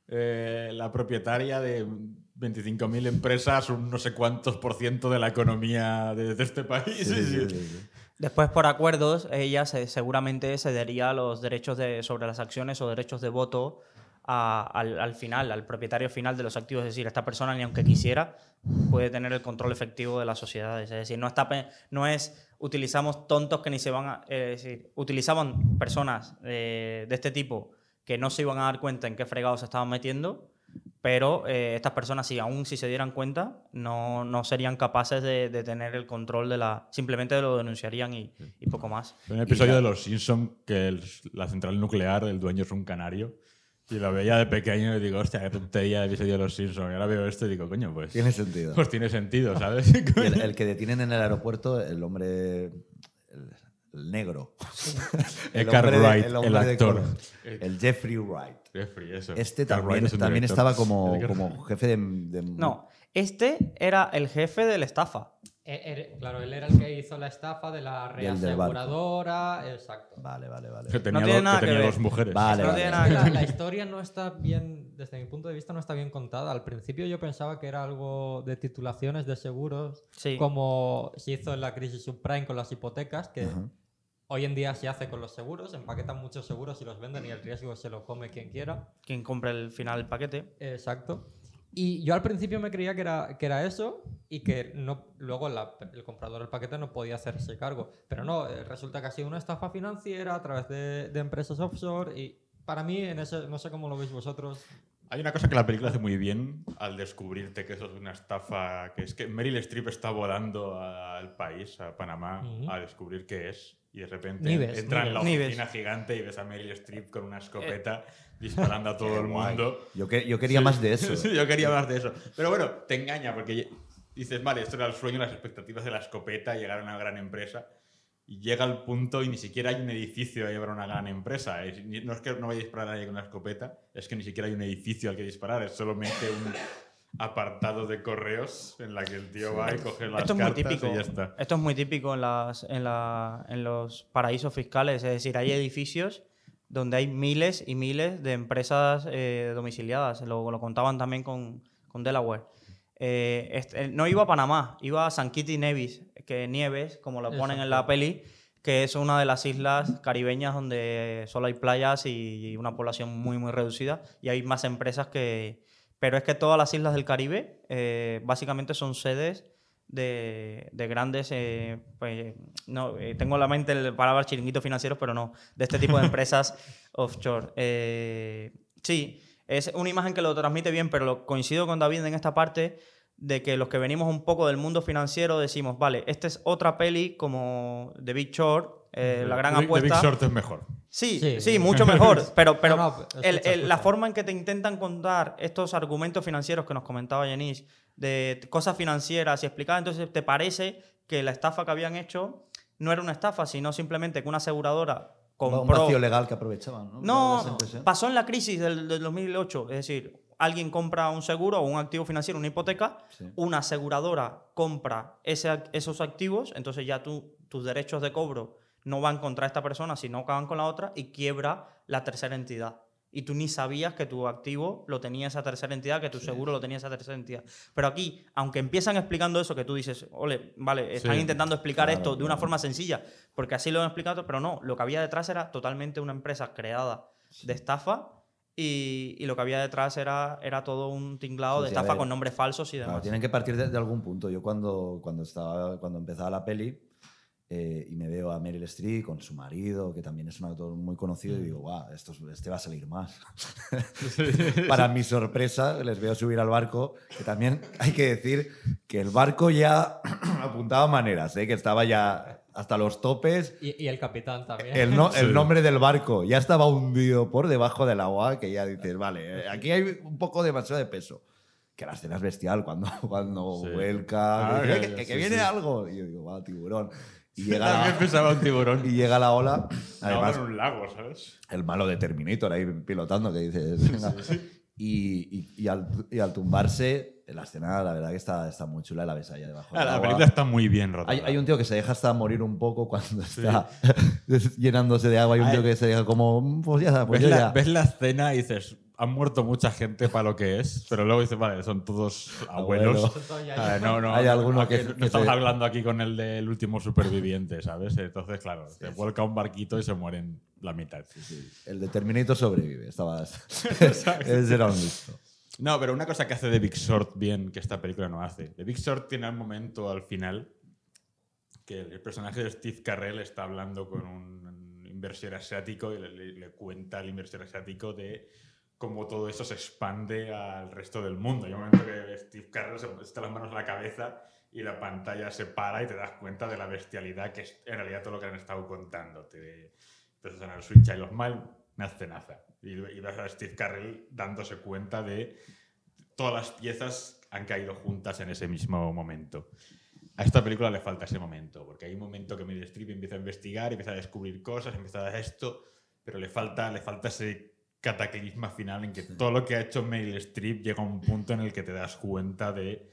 eh, la propietaria de 25.000 empresas, un no sé cuántos por ciento de la economía de, de este país. Sí, sí, [LAUGHS] sí, sí, sí. Después, por acuerdos, ella se- seguramente cedería los derechos de, sobre las acciones o derechos de voto al, al final, al propietario final de los activos. Es decir, esta persona, ni aunque quisiera, puede tener el control efectivo de las sociedades. Es decir, no, está, no es utilizamos tontos que ni se van a. eh, Es decir, utilizaban personas eh, de este tipo que no se iban a dar cuenta en qué fregados se estaban metiendo Pero eh, estas personas, si aún si se dieran cuenta, no, no serían capaces de, de tener el control de la... Simplemente lo denunciarían y, y poco más. Hay un episodio de Los Simpsons que el- la central nuclear, el dueño es un canario. Y lo veía de pequeño y digo, hostia, qué tontería de episodio de Los Simpsons. Y ahora veo esto y digo, coño, pues. Tiene sentido. Pues tiene sentido, ¿sabes? [LAUGHS] El, el que detienen en el aeropuerto, el hombre. El, el negro. [LAUGHS] Eckhart hombre de- hombre el de actor. color. El Jeffrey Wright. Jeffrey, eso. Este Carl también, Wright es un también estaba como, [LAUGHS] El como jefe de, de- No, este era el jefe de la estafa. Eh, er- claro, él era el que hizo la estafa de la reaseguradora. Exacto. Vale, vale, vale. Que tenía, No tiene dos- nada que que tenía dos mujeres. Vale, no vale. tiene Es nada que que la, historia no está bien, desde mi punto de vista, no está bien contada. Al principio yo pensaba que era algo de titulaciones de seguros, Sí. como se hizo en la crisis subprime con las hipotecas, que. Hoy en día se hace con los seguros, empaquetan muchos seguros y los venden y el riesgo se lo come quien quiera. Quien compre el final del paquete. Exacto. Y yo al principio me creía que era, que era eso y que no, luego la- el comprador del paquete no podía hacerse cargo. Pero no, eh, resulta que ha sido una estafa financiera a través de, de empresas offshore y para mí, en ese, no sé cómo lo veis vosotros, Hay una cosa que la película hace muy bien al descubrirte que eso es una estafa, que es que Meryl Streep está volando al país, a Panamá, Ujú. a descubrir qué es. Y de repente Nives, entra en la Nives. oficina gigante y ves a Meryl Streep con una escopeta disparando a [LAUGHS] todo el mundo. Yo, que- yo quería Sí, más de eso. [LAUGHS] sí, yo quería más de eso. Pero bueno, te engaña porque dices, vale, esto era el sueño, las expectativas de la escopeta, llegar a una gran empresa. Y llega al punto y ni siquiera hay un edificio a llevar a una gran empresa. No es que no vaya a disparar a nadie con una escopeta, es que ni siquiera hay un edificio al que disparar, es solamente un apartado de correos en la que el tío va y coge las Esto es muy cartas típico. y ya está. Esto es muy típico en, las, en, la- en los paraísos fiscales. Es decir, hay edificios donde hay miles y miles de empresas eh, domiciliadas. Lo, lo contaban también con, con Delaware. Eh, este- no iba a Panamá, iba a San Kitts y Nevis, que Nieves, como lo ponen en la Exacto. peli, que es una de las islas caribeñas donde solo hay playas y una población muy, muy reducida. Y hay más empresas que... Pero es que todas las islas del Caribe eh, básicamente son sedes de, de grandes, eh, pues, no, eh, tengo en la mente el palabra chiringuitos financieros, pero no, de este tipo de [LAUGHS] empresas offshore. Eh, sí, es una imagen que lo transmite bien, pero lo- coincido con David en esta parte de que los que venimos un poco del mundo financiero decimos, vale, esta es otra peli como The Big Short, eh, la gran Big- The Big apuesta. Short es mejor. Sí, sí, Sí. mucho mejor. [LAUGHS] Pero, pero No, no, escucha, el- el- la forma en que te intentan contar estos argumentos financieros que nos comentaba Yanis, de cosas financieras y explicar, entonces te parece que la estafa que habían hecho no era una estafa, sino simplemente que una aseguradora Un compró. vacío legal que aprovechaban, ¿no? No, pasó en la crisis del, del 2008. Es decir, alguien compra un seguro o un activo financiero, una hipoteca, Sí. una aseguradora compra ese esos activos, entonces ya tú, tus derechos de cobro no van contra esta persona, sino que van con la otra y quiebra la tercera entidad. Y tú ni sabías que tu activo lo tenía esa tercera entidad, que tu seguro lo tenía esa tercera entidad. Pero aquí, aunque empiezan explicando eso, que tú dices, ole, vale, están Sí, intentando explicar claro, esto de una claro. forma sencilla, porque así lo han explicado, pero no, lo que había detrás era totalmente una empresa creada de estafa y, y lo que había detrás era, era todo un tinglado de estafa ver. con nombres falsos y Claro, demás. tienen que partir de, de algún punto. Yo cuando, cuando, estaba, cuando empezaba la peli eh, y me veo a Meryl Streep con su marido, que también es un actor muy conocido, y digo, guau, esto, es- este va a salir más. [LAUGHS] Para mi sorpresa, les veo subir al barco, que también hay que decir que el barco ya [CLEARS THROAT] apuntaba maneras, ¿eh? que estaba ya hasta los topes. y, y el capitán también. El, no- el Sí. nombre del barco ya estaba hundido por debajo del agua, que ya dices, vale, eh, aquí hay un poco demasiado de peso. Que la escena es bestial cuando, [LAUGHS] cuando Sí. vuelca, Ah, que- "Eh, que- que sí, viene sí. algo. Y yo digo, va, tiburón. Y llega, También la, pensaba un tiburón. y llega la ola. Además, en un lago, ¿sabes? el malo de Terminator ahí pilotando, que dices. Y, y- y al, y al tumbarse, la escena, la verdad que está, está muy chula, la ves allá debajo. Ah, la agua. película está muy bien rodada. Hay, hay un tío que se deja hasta morir un poco cuando está [LAUGHS] llenándose de agua. Hay un Ay. tío que se deja como, "Mm, pues ya, pues ves, yo la, ya. ves la escena y dices, han muerto mucha gente para lo que es, pero luego dices, vale, son todos abuelos. Abuelo. Ah, no, no, Hay alguno que- no estamos hablando aquí con el del último superviviente, ¿sabes? Entonces, claro, te vuelca un barquito y se mueren la mitad. El de Terminator sobrevive. Estaba... [LAUGHS] Ese era un listo. No, pero una cosa que hace The Big Short bien que esta película no hace. The Big Short tiene un momento al final que el personaje de Steve Carrell está hablando con un inversor asiático y le, le- le cuenta al inversor asiático de cómo todo eso se expande al resto del mundo. Hay un momento que Steve Carell se está las manos en la cabeza y la pantalla se para y te das cuenta de la bestialidad que es en realidad todo lo que han estado contando. Te empiezas a sonar el Switch Child of Mine, una escenaza. Y, y ves a Steve Carell dándose cuenta de todas las piezas han caído juntas en ese mismo momento. A esta película le falta ese momento, porque hay un momento que Meryl Streep empieza a investigar, empieza a descubrir cosas, empieza a esto, pero le falta, le falta ese cataclisma final en que todo lo que ha hecho Meryl Streep llega a un punto en el que te das cuenta de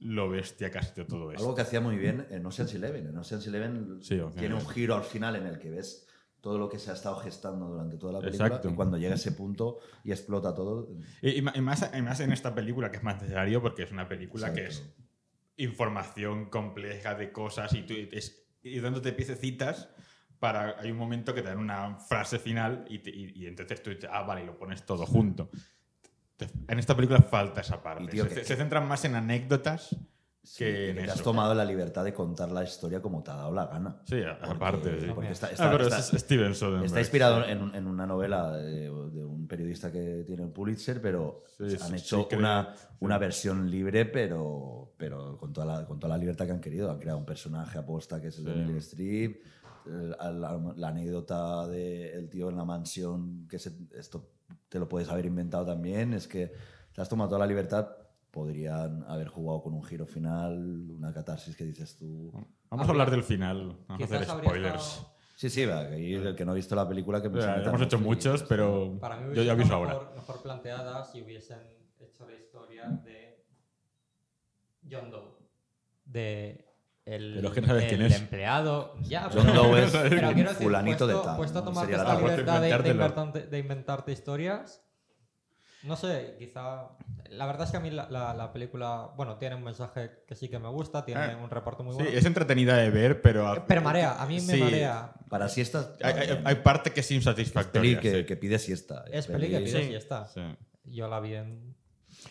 lo bestia que ha sido todo esto. Algo que hacía muy bien en Ocean's Eleven. En Ocean's Eleven Sí, Ocean's tiene un giro al final en el que ves todo lo que se ha estado gestando durante toda la película Exacto. y cuando llega ese punto y explota todo. Y, y más, y más en esta película que es más necesario porque es una película que es Exacto. información compleja de cosas y, tú, es, y dándote piececitas para hay un momento que te dan una frase final y, te- y- y entonces tú dices, ah, vale, y lo pones todo junto. Te- En esta película falta esa parte. Tío, se, se- centran más en anécdotas Sí, que en te has eso. tomado la libertad de contar la historia como te ha dado la gana. Sí, a- aparte. sí. porque está, Ah, está- pero está- es Steven Soderbergh. está inspirado en, en una novela de, de un periodista que tiene el Pulitzer, pero Sí, han hecho una, una versión libre, pero, pero con, toda la, con toda la libertad que han querido. Han creado un personaje aposta que es el de. Meryl Streep, la, la anécdota del tío en la mansión, que se- esto te lo puedes haber inventado también, es que te has tomado toda la libertad. Podrían haber jugado con un giro final, una catarsis que dices tú. Vamos a hablar del final. Vamos a hacer spoilers. estado- Sí, sí, va, que el que no ha visto la película que Ya, hemos hecho muchos, pero Para mí yo ya aviso estado ahora. mejor, mejor planteada si hubiesen hecho la historia de John Doe. De el, Pero es que no sabes el quién es. empleado. Ya, John pero- Doe es [LAUGHS] pero un quiero decir, fulanito de puesto- tal, Puesto a ¿no? tomarte Sería la libertad de, de, inventarte, de inventarte historias. No sé, quizá. La verdad es que a mí la, la- la película. Bueno, tiene un mensaje que sí que me gusta, tiene Ah, un reparto muy Sí, bueno. es entretenida de ver, pero... a- Pero marea, a mí me Sí. marea. Para siestas. Hay, hay- parte que es Es peli insatisfactoria. que, sí. que pide siesta. Es peli que pide Sí. siesta. Sí. Yo la vi en.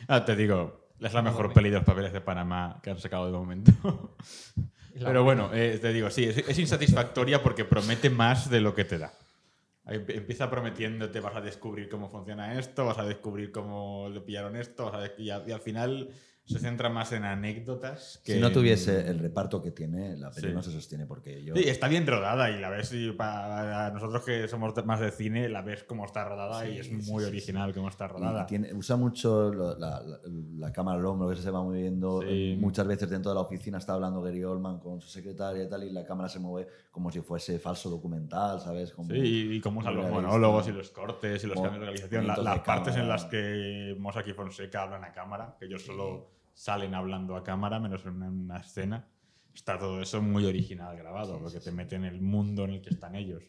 Ah, te digo, es la mejor peli de los papeles de Panamá que han sacado de momento. [LAUGHS] Pero bueno, eh, te digo, sí, es, es insatisfactoria porque promete más de lo que te da. Empieza prometiéndote, vas a descubrir cómo funciona esto, vas a descubrir cómo le pillaron esto, vas a y, al- y al final se centra más en anécdotas que Si no en- tuviese el reparto que tiene, la peli Sí. no se sostiene porque yo. Sí, está bien rodada y la ves y para nosotros que somos más de cine, la ves como está rodada y es Sí, muy sí, sí, original como está y- rodada. y tiene- usa mucho la, la- la cámara al hombro que se va moviendo. Sí. Muchas veces dentro de la oficina está hablando Gary Oldman con su secretaria y tal, y la cámara se mueve como si fuese falso documental, ¿sabes? Como, Sí, y cómo usan los monólogos y los cortes y los cambios de realización. La- las de partes en cámara. las que Mosaki y Fonseca hablan a cámara, que ellos solo salen hablando a cámara, menos en una, en una escena. Está todo eso muy original grabado, porque te mete en el mundo en el que están ellos.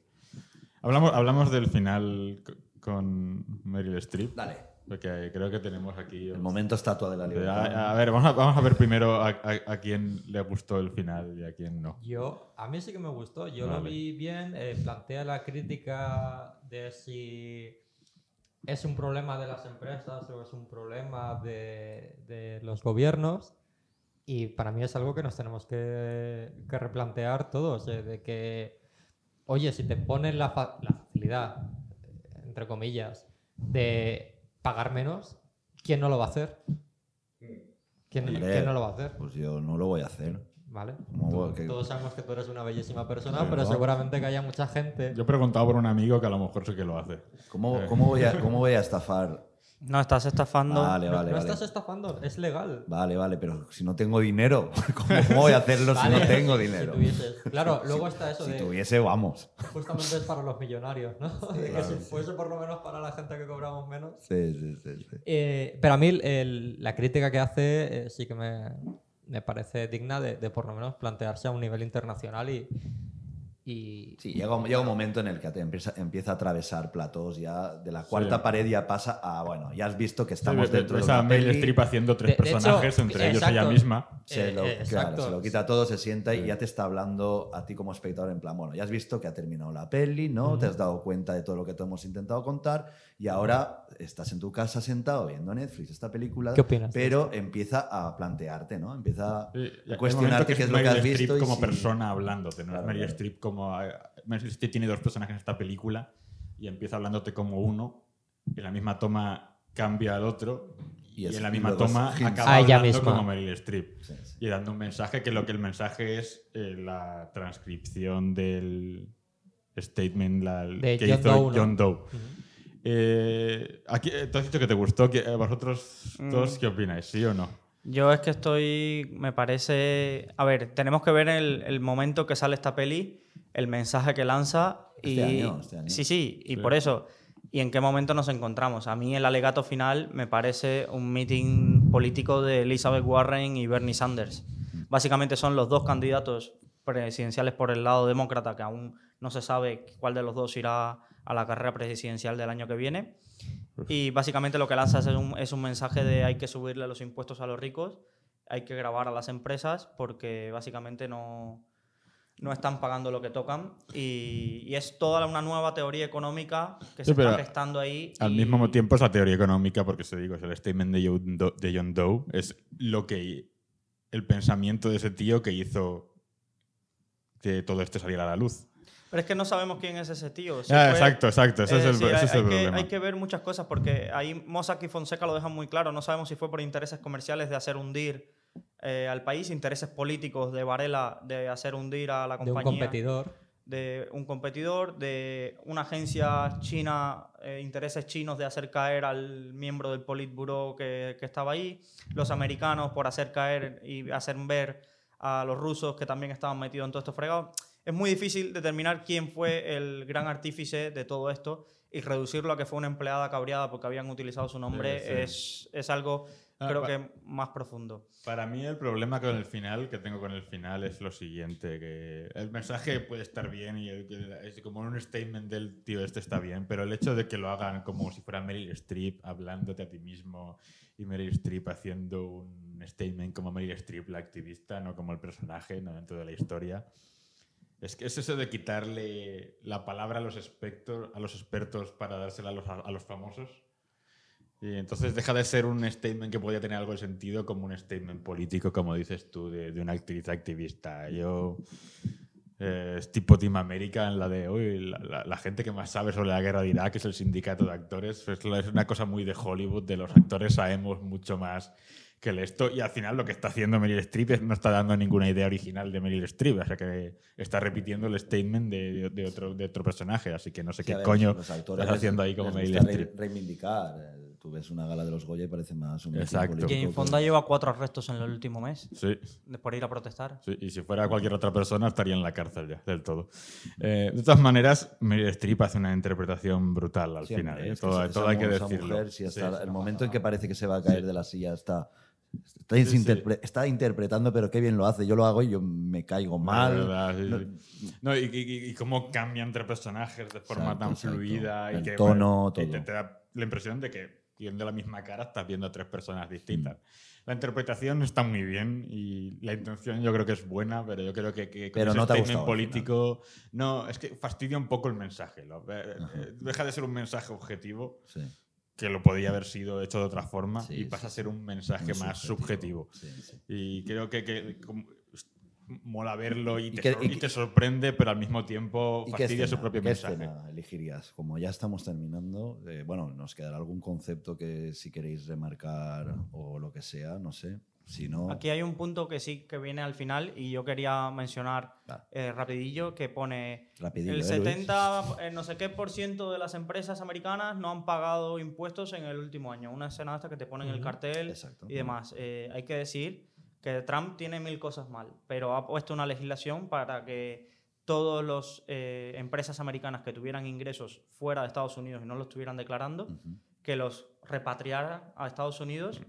Hablamos, hablamos del final con Meryl Streep, Dale, porque creo que tenemos aquí... el momento estatua de la libertad. A, a ver, vamos a, vamos a ver primero a, a- a quién le gustó el final y a quién no. Yo, a mí sí que me gustó. Yo lo Vale. vi bien. eh, plantea la crítica de si es un problema de las empresas o es un problema de, de los gobiernos. Y para mí es algo que nos tenemos que, que replantear todos. eh, de que, oye, si te ponen la, fa- la facilidad, entre comillas, de pagar menos, ¿quién no lo va a hacer? ¿Quién, Hombre, quién no lo va a hacer? Pues yo no lo voy a hacer. ¿Vale? ¿Cómo Tú- voy? ¿Qué- Todos sabemos que tú eres una bellísima persona, pero seguramente que haya mucha gente. Yo he preguntado por un amigo que a lo mejor sí que lo hace. ¿Cómo, cómo voy a, ¿Cómo voy a estafar? No, estás estafando. Vale, no vale, no vale. estás estafando, es legal. Vale, vale, pero si no tengo dinero, [LAUGHS] ¿cómo, cómo voy a hacerlo si no tengo si dinero? tuvieses- Claro, [LAUGHS] luego está eso Si de. tuviese, vamos. Justamente es para los millonarios, ¿no? [LAUGHS] De que claro, si sí. fuese por lo menos para la gente que cobramos menos. Sí, sí, sí. sí. Eh, pero a mí el- la crítica que hace eh, sí que me, me parece digna de, de por lo menos plantearse a un nivel internacional y. y Sí, llega, un- llega un momento en el que te empieza, empieza a atravesar platós ya, de la cuarta Sí. pared ya pasa a, bueno, ya has visto que estamos Sí, dentro de ves una a Meryl peli, Streep haciendo tres De- de hecho, personajes, entre ellos ella exacto. misma. se, lo, eh, claro, exacto. se lo quita todo, se sienta y ya te está hablando a ti como espectador en plan, bueno, ya has visto que ha terminado la peli, ¿no? Te has dado cuenta de todo lo que te hemos intentado contar y ahora estás en tu casa sentado viendo Netflix esta película, ¿Qué opinas pero empieza a plantearte, ¿no? Empieza y a un cuestionarte momento qué es es lo que has Meryl visto Streep y como si- persona hablándote, no Claro, es Meryl claro. Streep como... eh, Meryl Streep tiene dos personajes en esta película y empieza hablándote como uno. En la misma toma cambia al otro Y y, en la y misma toma acaba A ella hablando misma. como Meryl Streep Sí, sí. y dando un mensaje que lo que el mensaje es eh, la transcripción del statement la- De que John hizo Doe, ¿no? John Doe. Eh, aquí, eh, tú has dicho que te gustó. que- eh, ¿Vosotros Mm. dos qué opináis? ¿Sí o no? Yo es que estoy, me parece, a ver, tenemos que ver el, el momento que sale esta peli, el mensaje que lanza y Este año, este año. sí, sí, y Sí. por eso y en qué momento nos encontramos. A mí el alegato final me parece un meeting político de Elizabeth Warren y Bernie Sanders. Básicamente son los dos candidatos presidenciales por el lado demócrata que aún no se sabe cuál de los dos irá a la carrera presidencial del año que viene. Y básicamente lo que lanza es un, es un mensaje de hay que subirle los impuestos a los ricos, hay que grabar a las empresas porque básicamente no, no están pagando lo que tocan. Y, y es toda una nueva teoría económica que Sí, se está gestando ahí. Al y- mismo tiempo es la teoría económica, porque se digo, es el statement de John, Doe, de John Doe, es lo que el pensamiento de ese tío que hizo que todo esto saliera a la luz. Pero es que no sabemos quién es ese tío. Si Ah, fue- exacto, exacto, ese es, el, decir, ese es hay, el que, problema. hay que ver muchas cosas porque ahí Mossack y Fonseca lo dejan muy claro. No sabemos si fue por intereses comerciales de hacer hundir eh, al país, intereses políticos de Varela de hacer hundir a la De un compañía. competidor. de un competidor, de una agencia china, eh, intereses chinos de hacer caer al miembro del Politburo que, que estaba ahí, los americanos por hacer caer y hacer ver a los rusos que también estaban metidos en todo esto fregado. Es muy difícil determinar quién fue el gran artífice de todo esto y reducirlo a que fue una empleada cabreada porque habían utilizado su nombre Sí, sí. Es, es algo, Ah, creo que más profundo. Para mí el problema con el final, que tengo con el final, es lo siguiente, que el mensaje puede estar bien y el- que es como un statement del tío este está bien, pero el hecho de que lo hagan como si fuera Meryl Streep hablándote a ti mismo y Meryl Streep haciendo un statement como Meryl Streep, la activista, no como el personaje, no dentro de la historia. Es que es eso de quitarle la palabra a los, expertos, a los expertos para dársela a los, a los famosos. Y entonces deja de ser un statement que podía tener algo de sentido como un statement político, como dices tú, de, de una actriz activista. Yo. eh, es tipo Team América en la de hoy la, gente que más sabe sobre la guerra de Irak es el sindicato de actores. Es una cosa muy de Hollywood, de los actores sabemos mucho más que el esto. Y al final lo que está haciendo Meryl Streep es- no está dando ninguna idea original de Meryl Streep. O sea que está repitiendo el statement de, de- de otro, de otro personaje. Así que no sé Sí, qué ver, coño los actores estás haciendo ahí como Meryl Streep. reivindicar. Eh, Tú ves una gala de los Goya y parece más un Exacto. que- Fonda lleva cuatro arrestos en el último mes Sí, por ir a protestar. Sí, y si fuera cualquier otra persona estaría en la cárcel ya, del todo. Eh, de todas maneras, Meryl Streep hace una interpretación brutal al Sí, final. ¿eh? es que todo hay que decirlo. mujer, sí, hasta Sí, el momento en que parece que se va a caer Sí. de la silla está, está, Sí, sí. interpre- está interpretando, pero qué bien lo hace. Yo lo hago y yo me caigo mal. verdad, sí, No- sí. No, y, y- y cómo cambia entre personajes de forma Exacto, tan exacto. fluida. Y El que, tono, y te, todo. te da la impresión de que viendo la misma cara estás viendo a tres personas distintas. Mm. La interpretación está muy bien y la intención yo creo que es buena, pero yo creo que, que con Pero ese no te gustado político... No, es que fastidia un poco el mensaje. lo- eh, deja de ser un mensaje objetivo Sí, que lo podía haber sido hecho de otra forma Sí, y pasa a ser un mensaje más subjetivo. Y creo que, que como- mola verlo y, Y te, que- sor- y y que- te sorprende, pero al mismo tiempo ¿Y qué fastidia su propio qué mensaje. escena elegirías? Como ya estamos terminando, eh, bueno, nos quedará algún concepto que si queréis remarcar o lo que sea, no sé. Si no, Aquí hay un punto que sí que viene al final y yo quería mencionar Va. eh, rapidillo que pone rapidillo, el ¿eh, Luis? 70, eh, no sé qué por ciento de las empresas americanas no han pagado impuestos en el último año. Una escena esta que te ponen el cartel Exacto. y demás. Eh, hay que decir que Trump tiene mil cosas mal, pero ha puesto una legislación para que todas las empresas americanas que tuvieran ingresos fuera de Estados Unidos y no los estuvieran declarando, Ujú. que los repatriara a Estados Unidos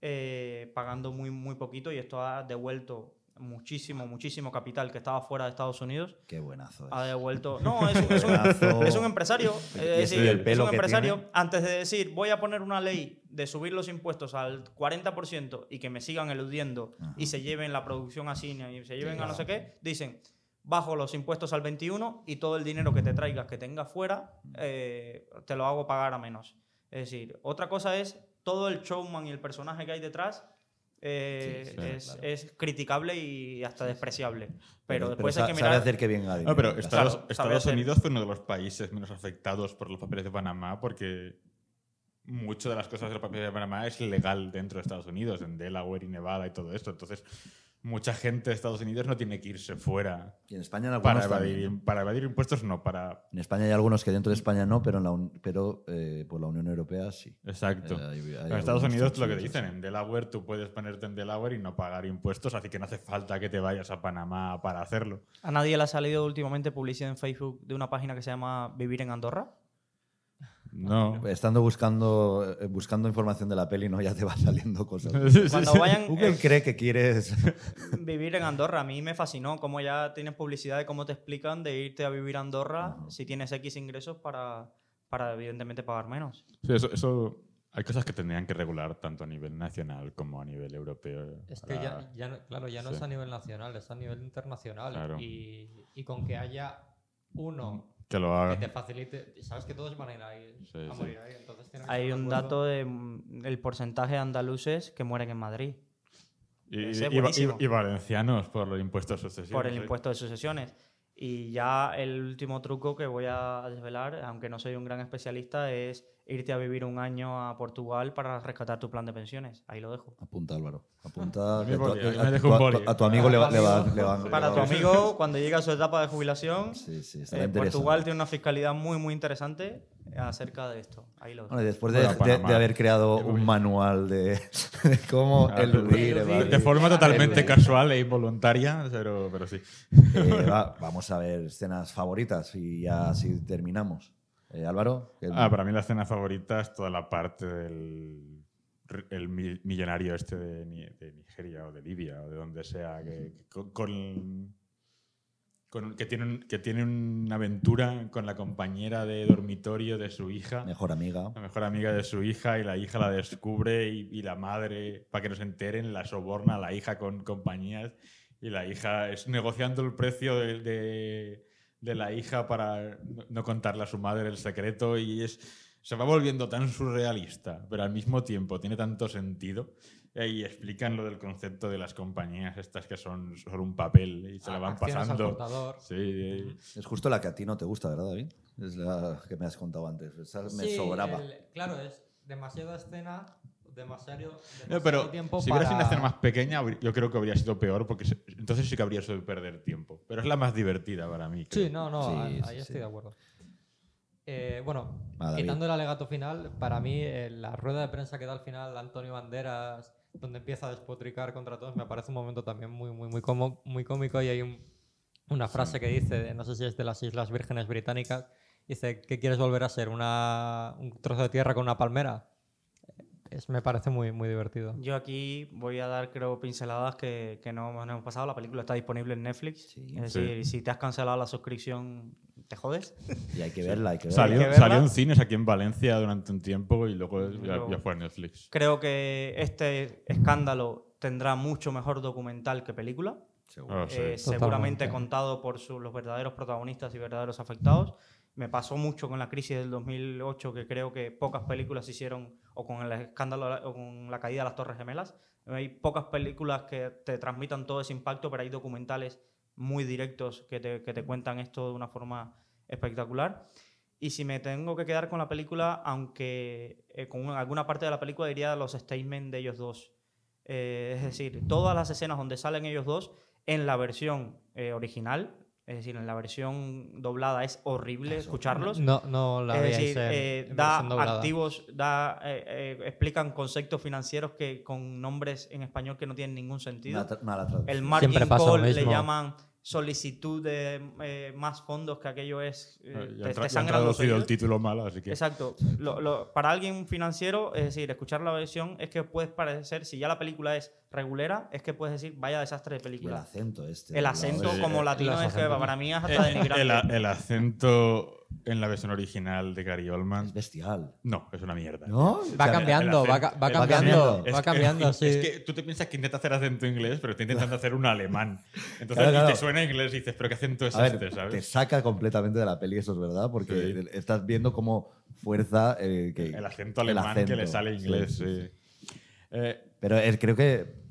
eh, pagando muy, muy poquito y esto ha devuelto muchísimo, muchísimo capital que estaba fuera de Estados Unidos. Qué buenazo Ha es. devuelto... No, es, un- es un, [LAUGHS] es un empresario. Es, Y decir, el es pelo un empresario. tiene. Antes de decir, voy a poner una ley de subir los impuestos al 40% y que me sigan eludiendo Ajá. y se lleven la producción a cine y se lleven a no sé qué, dicen, bajo los impuestos al 21 y todo el dinero que te traigas que tengas fuera, eh, te lo hago pagar a menos. Es decir, otra cosa es todo el showman y el personaje que hay detrás. Eh, Sí, sí, es, claro. es criticable y hasta despreciable. Pero, después sa- hay que sabe mirar. hacer que bien No, pero. Estados, Claro, Estados. Unidos fue uno de los países menos afectados por los papeles de Panamá porque mucho de las cosas de la papel de Panamá es legal dentro de Estados Unidos, en Delaware y Nevada y todo esto. Entonces, mucha gente de Estados Unidos no tiene que irse fuera Y en España en para también, evadir, ¿no? para evadir impuestos, no, para... En España hay algunos que dentro de España no, pero, en la un- pero eh, por la Unión Europea sí. Exacto. Eh, hay- hay en Estados Unidos lo que dicen, en Delaware tú puedes ponerte en Delaware y no pagar impuestos, así que no hace falta que te vayas a Panamá para hacerlo. ¿A nadie le ha salido últimamente publicidad en Facebook de una página que se llama Vivir en Andorra? No. Estando buscando, eh, buscando información de la peli, no ya te va saliendo cosas. [LAUGHS] Cuando vayan Google eh, cree que quieres. [LAUGHS] vivir en Andorra, a mí me fascinó cómo ya tienes publicidad de cómo te explican de irte a vivir a Andorra si tienes X ingresos para, para evidentemente pagar menos. Sí, eso, eso- hay cosas que tendrían que regular tanto a nivel nacional como a nivel europeo. Es que ya, ya no- claro, ya no Sí. es a nivel nacional, es a nivel internacional. Claro. Y, y con que haya uno que lo que hagan. te facilite, sabes que todos van a ir ahí, Sí, a sí. morir ahí. Entonces tienen que Hay de un acuerdo. dato del porcentaje de andaluces que mueren en Madrid Y, valencianos por los impuestos sucesivos. por el sí. impuesto de sucesiones. Y ya el último truco que voy a desvelar, aunque no soy un gran especialista, es irte a vivir un año a Portugal para rescatar tu plan de pensiones. Ahí lo dejo. Apunta, Álvaro. Apunta. A tu- a amigo le va, le va- le va- Para le tu amigo, cuando llegue a su etapa de jubilación, Sí, sí, eh. Portugal tiene una fiscalidad muy, muy interesante acerca de esto. Ahí lo. Bueno, después de, Bueno, de- haber creado un manual de, [LAUGHS] de cómo Ah, eludir, de- forma totalmente eludir. casual e involuntaria, pero, pero sí. Eh, va- vamos a ver escenas favoritas y ya así terminamos. Eh, Álvaro, ¿qué- Ah, para mí la escena favorita es toda la parte del el mi- millonario este de, Ni- de Nigeria o de Libia o de donde sea, que, que con, con- con- que, tiene un- que tiene una aventura con la compañera de dormitorio de su hija. mejor amiga. la mejor amiga de su hija y la hija la descubre y, y la madre, para que no se enteren, la soborna a la hija con compañías y la hija es negociando el precio de, de- de la hija para no- no contarle a su madre el secreto y es, se va volviendo tan surrealista, pero al mismo tiempo tiene tanto sentido. Y explican lo del concepto de las compañías estas que son solo un papel y se la van pasando. Sí, Es justo la que a ti no te gusta, ¿verdad, David? Es la que me has contado antes. Esa me Sí, sobraba. el- claro, es demasiada escena, demasiado, No, demasiado pero tiempo si para... hubiera sido una escena más pequeña, yo creo que habría sido peor, porque se- entonces sí que habría sido perder tiempo. Pero es la más divertida para mí. creo. Sí, no, no, Sí, ahí sí, ahí sí. estoy de acuerdo. Eh, bueno, quitando el alegato final, para mí eh, la rueda de prensa que da al final Antonio Banderas, donde empieza a despotricar contra todos, me parece un momento también muy, muy, muy, como- muy cómico y hay un- una frase que dice, no sé si es de las Islas Vírgenes Británicas, dice, ¿qué quieres volver a ser? Una, ¿Un trozo de tierra con una palmera? Es, me parece muy, muy divertido. Yo aquí voy a dar, creo, pinceladas que, que no, no hemos pasado. La película está disponible en Netflix. Sí. es Sí. decir, si te has cancelado la suscripción, te jodes. Y hay que verla, hay que verla. Salió, Hay que verla. salió en cines aquí en Valencia durante un tiempo y luego ya, fue en Netflix. Creo que este escándalo tendrá mucho mejor documental que película. Seguro. Ah, sí. Eh, seguramente contado por su- los verdaderos protagonistas y verdaderos afectados. Me pasó mucho con la crisis del 2008, que creo que pocas películas se hicieron, o con el escándalo, o con la caída de las Torres Gemelas. Hay pocas películas que te transmitan todo ese impacto, pero hay documentales muy directos que te, que te cuentan esto de una forma espectacular. Y si me tengo que quedar con la película, aunque eh, con una- alguna parte de la película diría los statements de ellos dos. Eh, es decir, todas las escenas donde salen ellos dos en la versión eh, original, es decir, en la versión doblada es horrible escucharlos. No, no la es decir, en- eh, en da activos, da, eh, eh, explican conceptos financieros que con nombres en español que no tienen ningún sentido. Mala, tra- mala traducción. El margin Siempre pasa lo call le llaman solicitud de eh, más fondos, que aquello es... eh, Ya te- te sangran los el título mal, así que. Exacto. Lo- lo- para alguien financiero, es decir, escuchar la versión es que puedes parecer, si ya la película es regulera, es que puedes decir, vaya desastre de Y el película. acento este. El acento como eh, latino es que para mí es Eh, hasta [LAUGHS] denigrante. el, el acento en la versión original de Gary Oldman. Es bestial. No, es una mierda. ¿No? Va O sea, cambiando, el va, acento- ca- va el cambiando, Es que- cambiando, [LAUGHS] sí. Es que tú te piensas que intenta hacer acento inglés, pero está intentando hacer un alemán. Entonces Claro, te suena inglés y dices, ¿pero qué acento es A ver, este? te ¿sabes? saca completamente de la peli, eso es verdad, porque Sí. estás viendo cómo fuerza eh, que, El acento el alemán que le sale Sí, inglés. sí, sí. Eh, Pero es- creo que,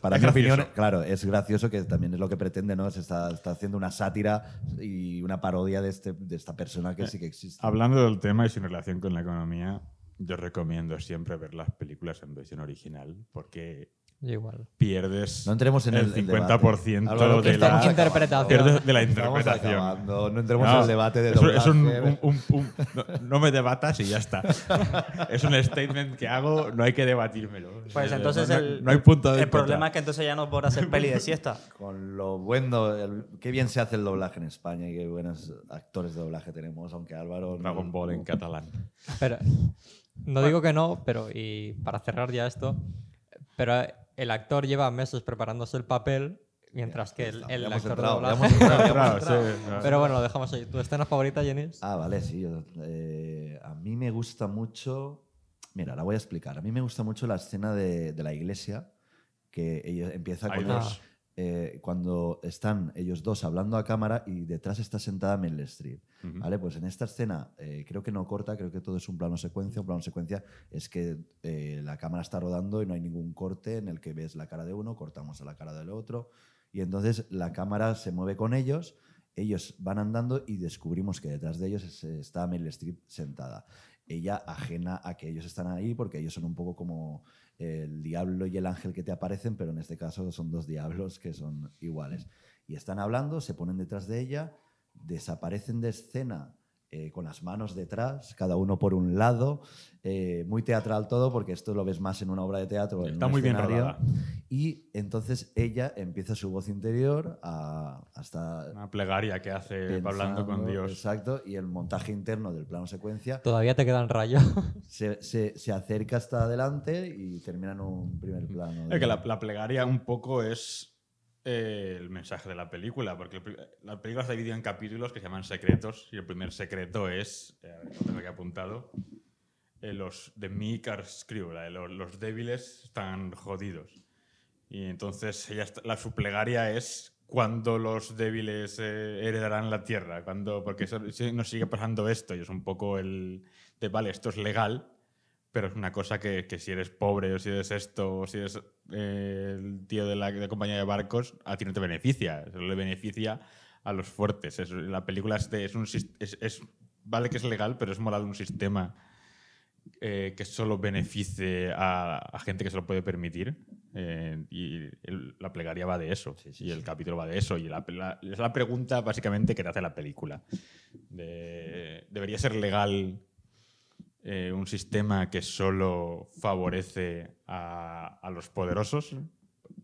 para Es mi gracioso. opinión, claro, es gracioso que también es lo que pretende, ¿no? Se está, está haciendo una sátira y una parodia de, este, de esta persona que sí que existe. hablando del tema y sin relación con la economía, Yo recomiendo siempre ver las películas en versión original porque Yo igual. pierdes No entremos en el, el el 50% debate. Álvaro, que de la, interpretación. pierdes de la Estamos interpretación. acabando, No entremos No, en el debate de es, un- es un- doblaje. un- un- un- no, no me debatas y ya está. [LAUGHS] es un statement que hago, no hay que debatírmelo. Pues entonces no, el, no hay punto de el encuentro. problema es que entonces ya no podrá hacer peli de [LAUGHS] siesta. Con lo bueno, el- qué bien se hace el doblaje en España y qué buenos actores de doblaje tenemos, aunque Álvaro... no- Dragon Ball en catalán. Pero, no digo que no, pero y para cerrar ya esto, pero el actor lleva meses preparándose el papel, mientras que el, actor de entrado, doblaje- entrado, entrado. sí. Pero bueno, lo dejamos ahí. ¿Tu escena favorita, Jenis? Ah, vale, sí. yo, eh, a mí me gusta mucho. Mira, la voy a explicar. A mí me gusta mucho la escena de, de la iglesia, que ella empieza con dos. Eh, cuando están ellos dos hablando a cámara y detrás está sentada Meryl Streep. ¿Vale? Pues en esta escena eh, creo que no corta, creo que todo es un plano secuencia. Un plano secuencia es que eh, la cámara está rodando y no hay ningún corte en el que ves la cara de uno, cortamos a la cara del otro. Y entonces la cámara se mueve con ellos, ellos van andando y descubrimos que detrás de ellos es- está Meryl Streep sentada. Ella ajena a que ellos están ahí porque ellos son un poco como el diablo y el ángel que te aparecen, pero en este caso son dos diablos que son iguales. Y están hablando, se ponen detrás de ella, desaparecen de escena eh, con las manos detrás, cada uno por un lado, eh, muy teatral todo, porque esto lo ves más en una obra de teatro. en Está un muy bien rodada. Y entonces ella empieza su voz interior a, hasta Una plegaria que hace hablando con Dios. Exacto, y el montaje interno del plano secuencia Todavía te quedan rayos. [LAUGHS] se, se- se acerca hasta adelante y termina en un primer plano. Es de- que la, la plegaria un poco es eh, el mensaje de la película, porque la película está dividida en capítulos que se llaman secretos, y el primer secreto es, eh, lo tengo aquí apuntado, eh, los de Meek are Screw, la de los, los débiles están jodidos. Y entonces ella está- la, su plegaria es cuando los débiles eh, heredarán la tierra, cuando, porque nos sigue pasando esto, y es un poco el de, vale, esto es legal, pero es una cosa que, que si eres pobre o si eres esto o si eres eh, el tío de la, de compañía de barcos, a ti no te beneficia, solo le beneficia a los fuertes. Es- la película es, de- es un es- es- vale que es legal, pero es moral un sistema eh, que solo beneficie a, a gente que se lo puede permitir. eh, y el- la plegaria va de eso. y el capítulo va de eso. Y la, la- es la pregunta básicamente que te hace la película. De- ¿Debería ser legal eh, un sistema que solo favorece a, a los poderosos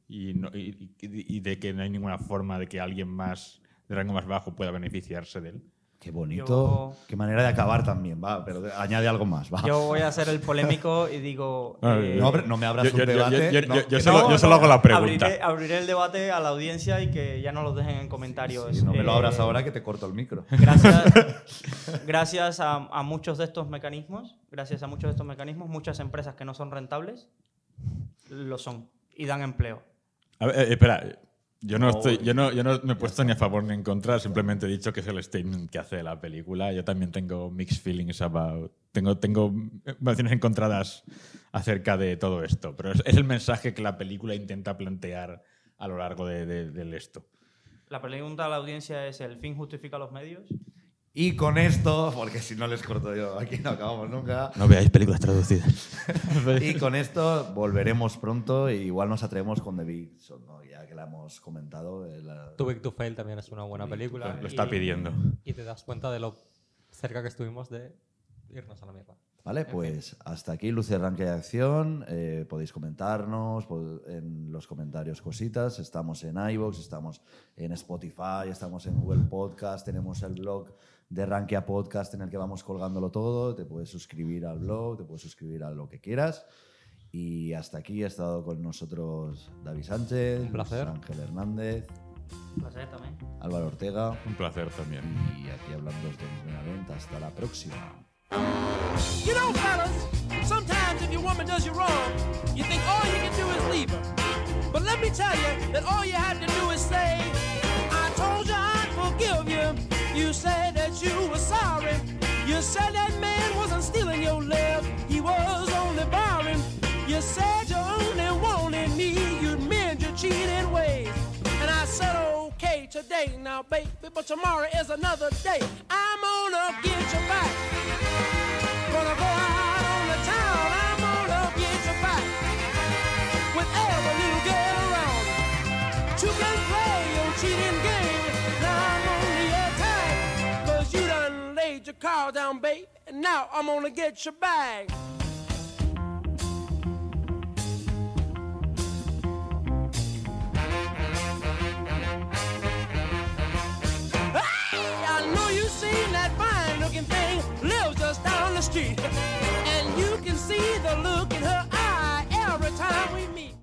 y, no- y- y- y de que no hay ninguna forma de que alguien más de rango más bajo pueda beneficiarse de él. Qué bonito. Yo- Qué manera de acabar también, va, pero de- añade algo más, va. Yo voy a ser el polémico y digo. Ah, eh, no, me abras Yo- un yo- yo- debate. yo- yo- no, yo- yo que solo- no, yo solo hago la pregunta. Abriré, abriré el debate a la audiencia y que ya no lo dejen en comentarios. sí, no me lo Eh, abras ahora que te corto el micro. Gracias, [LAUGHS] gracias a, a muchos de estos mecanismos, gracias a muchos de estos mecanismos, muchas empresas que no son rentables lo son y dan empleo. A ver, eh, espera. Yo no, No, estoy, yo, no, yo no me he puesto ni a favor ni en contra, simplemente he dicho que es el statement que hace la película. Yo también tengo mixed feelings about. Tengo, tengo emociones encontradas acerca de todo esto, pero es, es el mensaje que la película intenta plantear a lo largo de, de- del esto. La pregunta a la audiencia es: ¿el fin justifica los medios? Y con esto, porque si no les corto yo, aquí no acabamos nunca. No veáis películas traducidas. [LAUGHS] Y con esto volveremos pronto y igual nos atrevemos con The Big Short, ¿no? ya que la hemos comentado. eh, la- Too Big to Fail también es una buena película. Lo- lo está y- pidiendo. Y te das cuenta de lo cerca que estuvimos de irnos a la mierda. Vale, pues hasta aquí Luce Arranque de Acción. Eh, podéis comentarnos en los comentarios cositas. Estamos en iVoox, estamos en Spotify, estamos en Google Podcast, tenemos el blog de Rankia Podcast en el que vamos colgándolo todo. Te puedes suscribir al blog, te puedes suscribir a lo que quieras. Y hasta aquí ha estado con nosotros David Sánchez, Un placer. Ángel Hernández, Un placer también. Álvaro Ortega Un placer también. y aquí hablando de Denis Benavent. Hasta la próxima. You know, fellas, sometimes if your woman does you wrong, you think all you can do is leave her. But let me tell you that all you had to do is say, I told you I'd forgive you. You said You said that man wasn't stealing your love, he was only borrowing. You said you only wanted me, you'd mend your cheating ways. And I said, okay, today now, baby, but tomorrow is another day. I'm gonna get you back. Gonna go out on the town, I'm gonna get you back. With every little girl around. You can play your cheating game. your car down, babe. And now I'm gonna get your bag. Hey, I know you seen that fine looking thing lives just down the street. And you can see the look in her eye every time we meet.